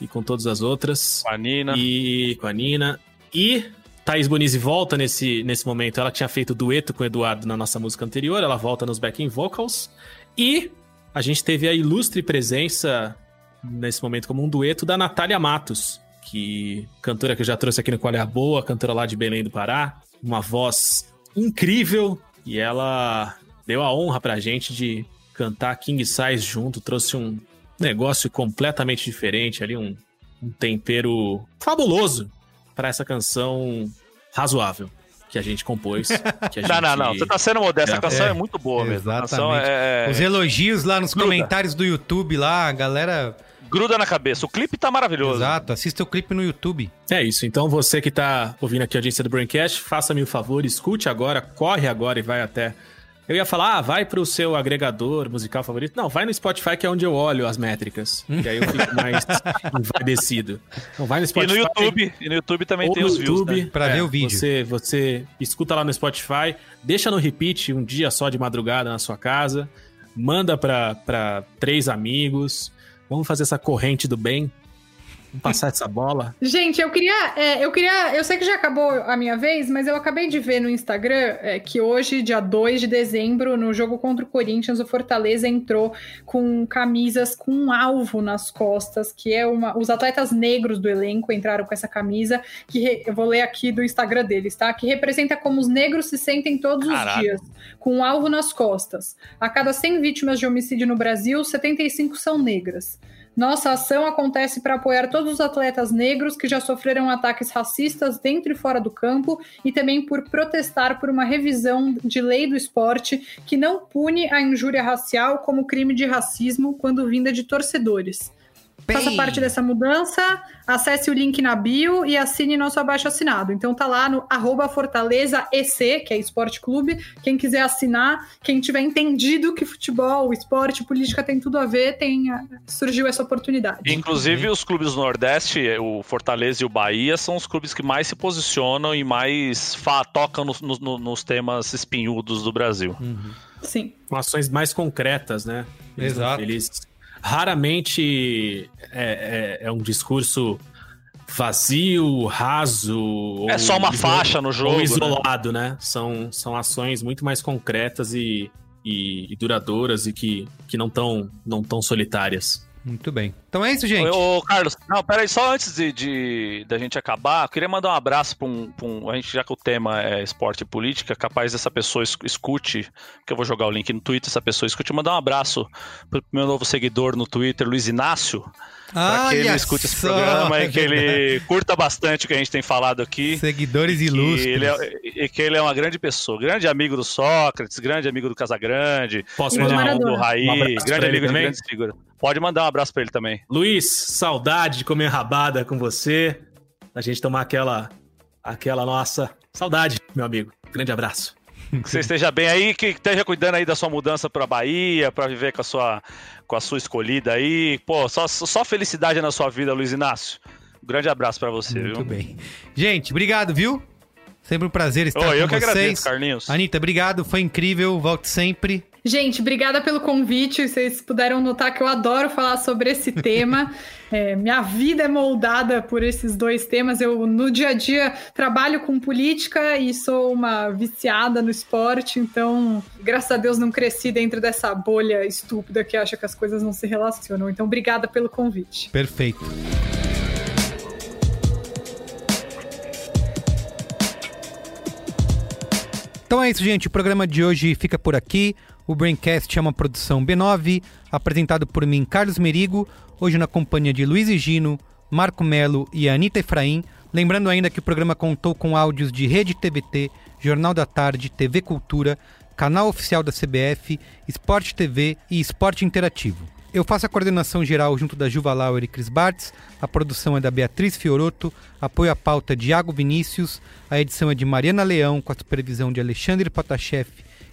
e com todas as outras. Com a Nina. E com a Nina. E Thaís Bonizzi volta nesse, nesse momento. Ela tinha feito dueto com o Eduardo na nossa música anterior, ela volta nos backing vocals. E a gente teve a ilustre presença nesse momento como um dueto da Natália Matos, que cantora que eu já trouxe aqui no Qual é a Boa, cantora lá de Belém do Pará, uma voz incrível e ela deu a honra pra gente de cantar King Size junto, trouxe um negócio completamente diferente ali, um, um tempero fabuloso para essa canção razoável que a gente compôs. Que a Não, não, não. gente Você tá sendo modesto. A canção é, muito boa mesmo. A canção Exatamente. é, Os elogios lá nos Gruda. comentários do YouTube lá, a galera. gruda na cabeça. O clipe tá maravilhoso. Exato, assista o clipe no YouTube. É isso. Então você que tá ouvindo aqui a audiência do Braincast, faça-me o favor, escute agora, corre agora e vai até. Eu ia falar, ah, vai pro seu agregador musical favorito. Não, vai no Spotify, que é onde eu olho as métricas. Que aí eu fico mais envadecido. Então vai no E Spotify. no YouTube. E no YouTube também tem no os views, YouTube, né? Pra é, ver o vídeo. Você, você escuta lá no Spotify, deixa no repeat um dia só de madrugada na sua casa, manda pra, pra três amigos. Vamos fazer essa corrente do bem. Passar essa bola. Gente, eu queria, é, eu queria, eu sei que já acabou a minha vez, mas eu acabei de ver no Instagram é, que hoje, dia 2 de dezembro, no jogo contra o Corinthians, o Fortaleza entrou com camisas com um alvo nas costas, que é uma, os atletas negros do elenco entraram com essa camisa, que re- eu vou ler aqui do Instagram deles, tá? Que representa como os negros se sentem todos Caralho. os dias, com um alvo nas costas. A cada 100 vítimas de homicídio no Brasil, 75 são negras. Nossa ação acontece para apoiar todos os atletas negros que já sofreram ataques racistas dentro e fora do campo e também por protestar por uma revisão de lei do esporte que não pune a injúria racial como crime de racismo quando vinda de torcedores. Faça Bem. parte dessa mudança, acesse o link na bio e assine nosso abaixo assinado. Então tá lá no arroba Fortaleza EC, que é Esporte Clube. Quem quiser assinar, quem tiver entendido que futebol, esporte, política tem tudo a ver, tem, a- surgiu essa oportunidade. Inclusive, os clubes do Nordeste, o Fortaleza e o Bahia, são os clubes que mais se posicionam e mais fa- tocam nos- nos- nos temas espinhudos do Brasil. Sim. com ações mais concretas, né? Eles- Exato. Eles raramente é, é- é um discurso vazio, raso. É ou só uma faixa no jogo, Ou né? isolado, né? São, são ações muito mais concretas e, e- e duradouras e que, que não estão não tão solitárias. Muito bem. Então é isso, gente. Ô, ô, Carlos, não, peraí, só antes de, de- da gente acabar, eu queria mandar um abraço pra um, pra um- A gente, já que o tema é esporte e política, capaz dessa pessoa es- escute, que eu vou jogar o link no Twitter, essa pessoa escute, mandar um abraço pro meu novo seguidor no Twitter, Luiz Inácio. Pra que ele escute esse programa e que ele curta bastante o que a gente tem falado aqui. Seguidores Que ilustres. ele é, e que ele é uma grande pessoa, grande amigo do Sócrates, grande amigo do Casagrande, Posso grande mandar um- amigo do um Raí, abraço grande pra ele amigo de também? grandes figuras. Pode mandar um abraço pra ele também. Luiz, saudade de comer rabada com você. A gente tomar aquela, aquela nossa saudade, meu amigo. Grande abraço. Que você esteja bem aí, que esteja cuidando aí da sua mudança pra Bahia, pra viver com a sua, com a sua escolhida aí. Pô, só, só felicidade na sua vida, Luiz Inácio. Um grande abraço pra você, Muito viu? bem. Gente, obrigado, viu? Sempre um prazer estar Ô, com eu que vocês. agradeço, Carlinhos. Anitta, obrigado, foi incrível, volte sempre. Gente, obrigada pelo convite. Vocês puderam notar que eu adoro falar sobre esse tema. É, minha vida é moldada por esses dois temas. Eu, no dia a dia, trabalho com política e sou uma viciada no esporte. Então, graças a Deus, não cresci dentro dessa bolha estúpida que acha que as coisas não se relacionam. Então, obrigada pelo convite. Perfeito. Então é isso, gente. O programa de hoje fica por aqui. O Braincast é uma produção B9, apresentado por mim, Carlos Merigo, hoje na companhia de Luiz Gino, Marco Melo e Anitta Efraim. Lembrando ainda que o programa contou com áudios de Rede TVT, Jornal da Tarde, TV Cultura, canal oficial da CBF, Esporte TV e Esporte Interativo. Eu faço a coordenação geral junto da Juva Lauer e Cris Bartz, a produção é da Beatriz Fioroto, apoio à pauta é de Iago Vinícius, a edição é de Mariana Leão, com a supervisão de Alexandre Potashev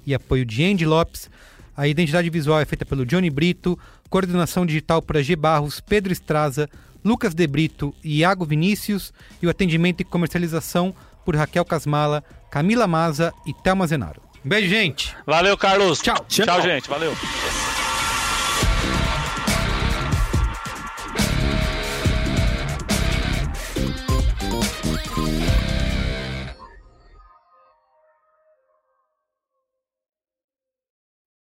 e apoio de Andy Lopes, a identidade visual é feita pelo Johnny Brito, coordenação digital por G Barros, Pedro Estraza, Lucas De Brito e Iago Vinícius, e o atendimento e comercialização por Raquel Casmala, Camila Maza e Thelma Zenaro. Um beijo, gente! Valeu, Carlos. Tchau. Tchau, gente. Valeu.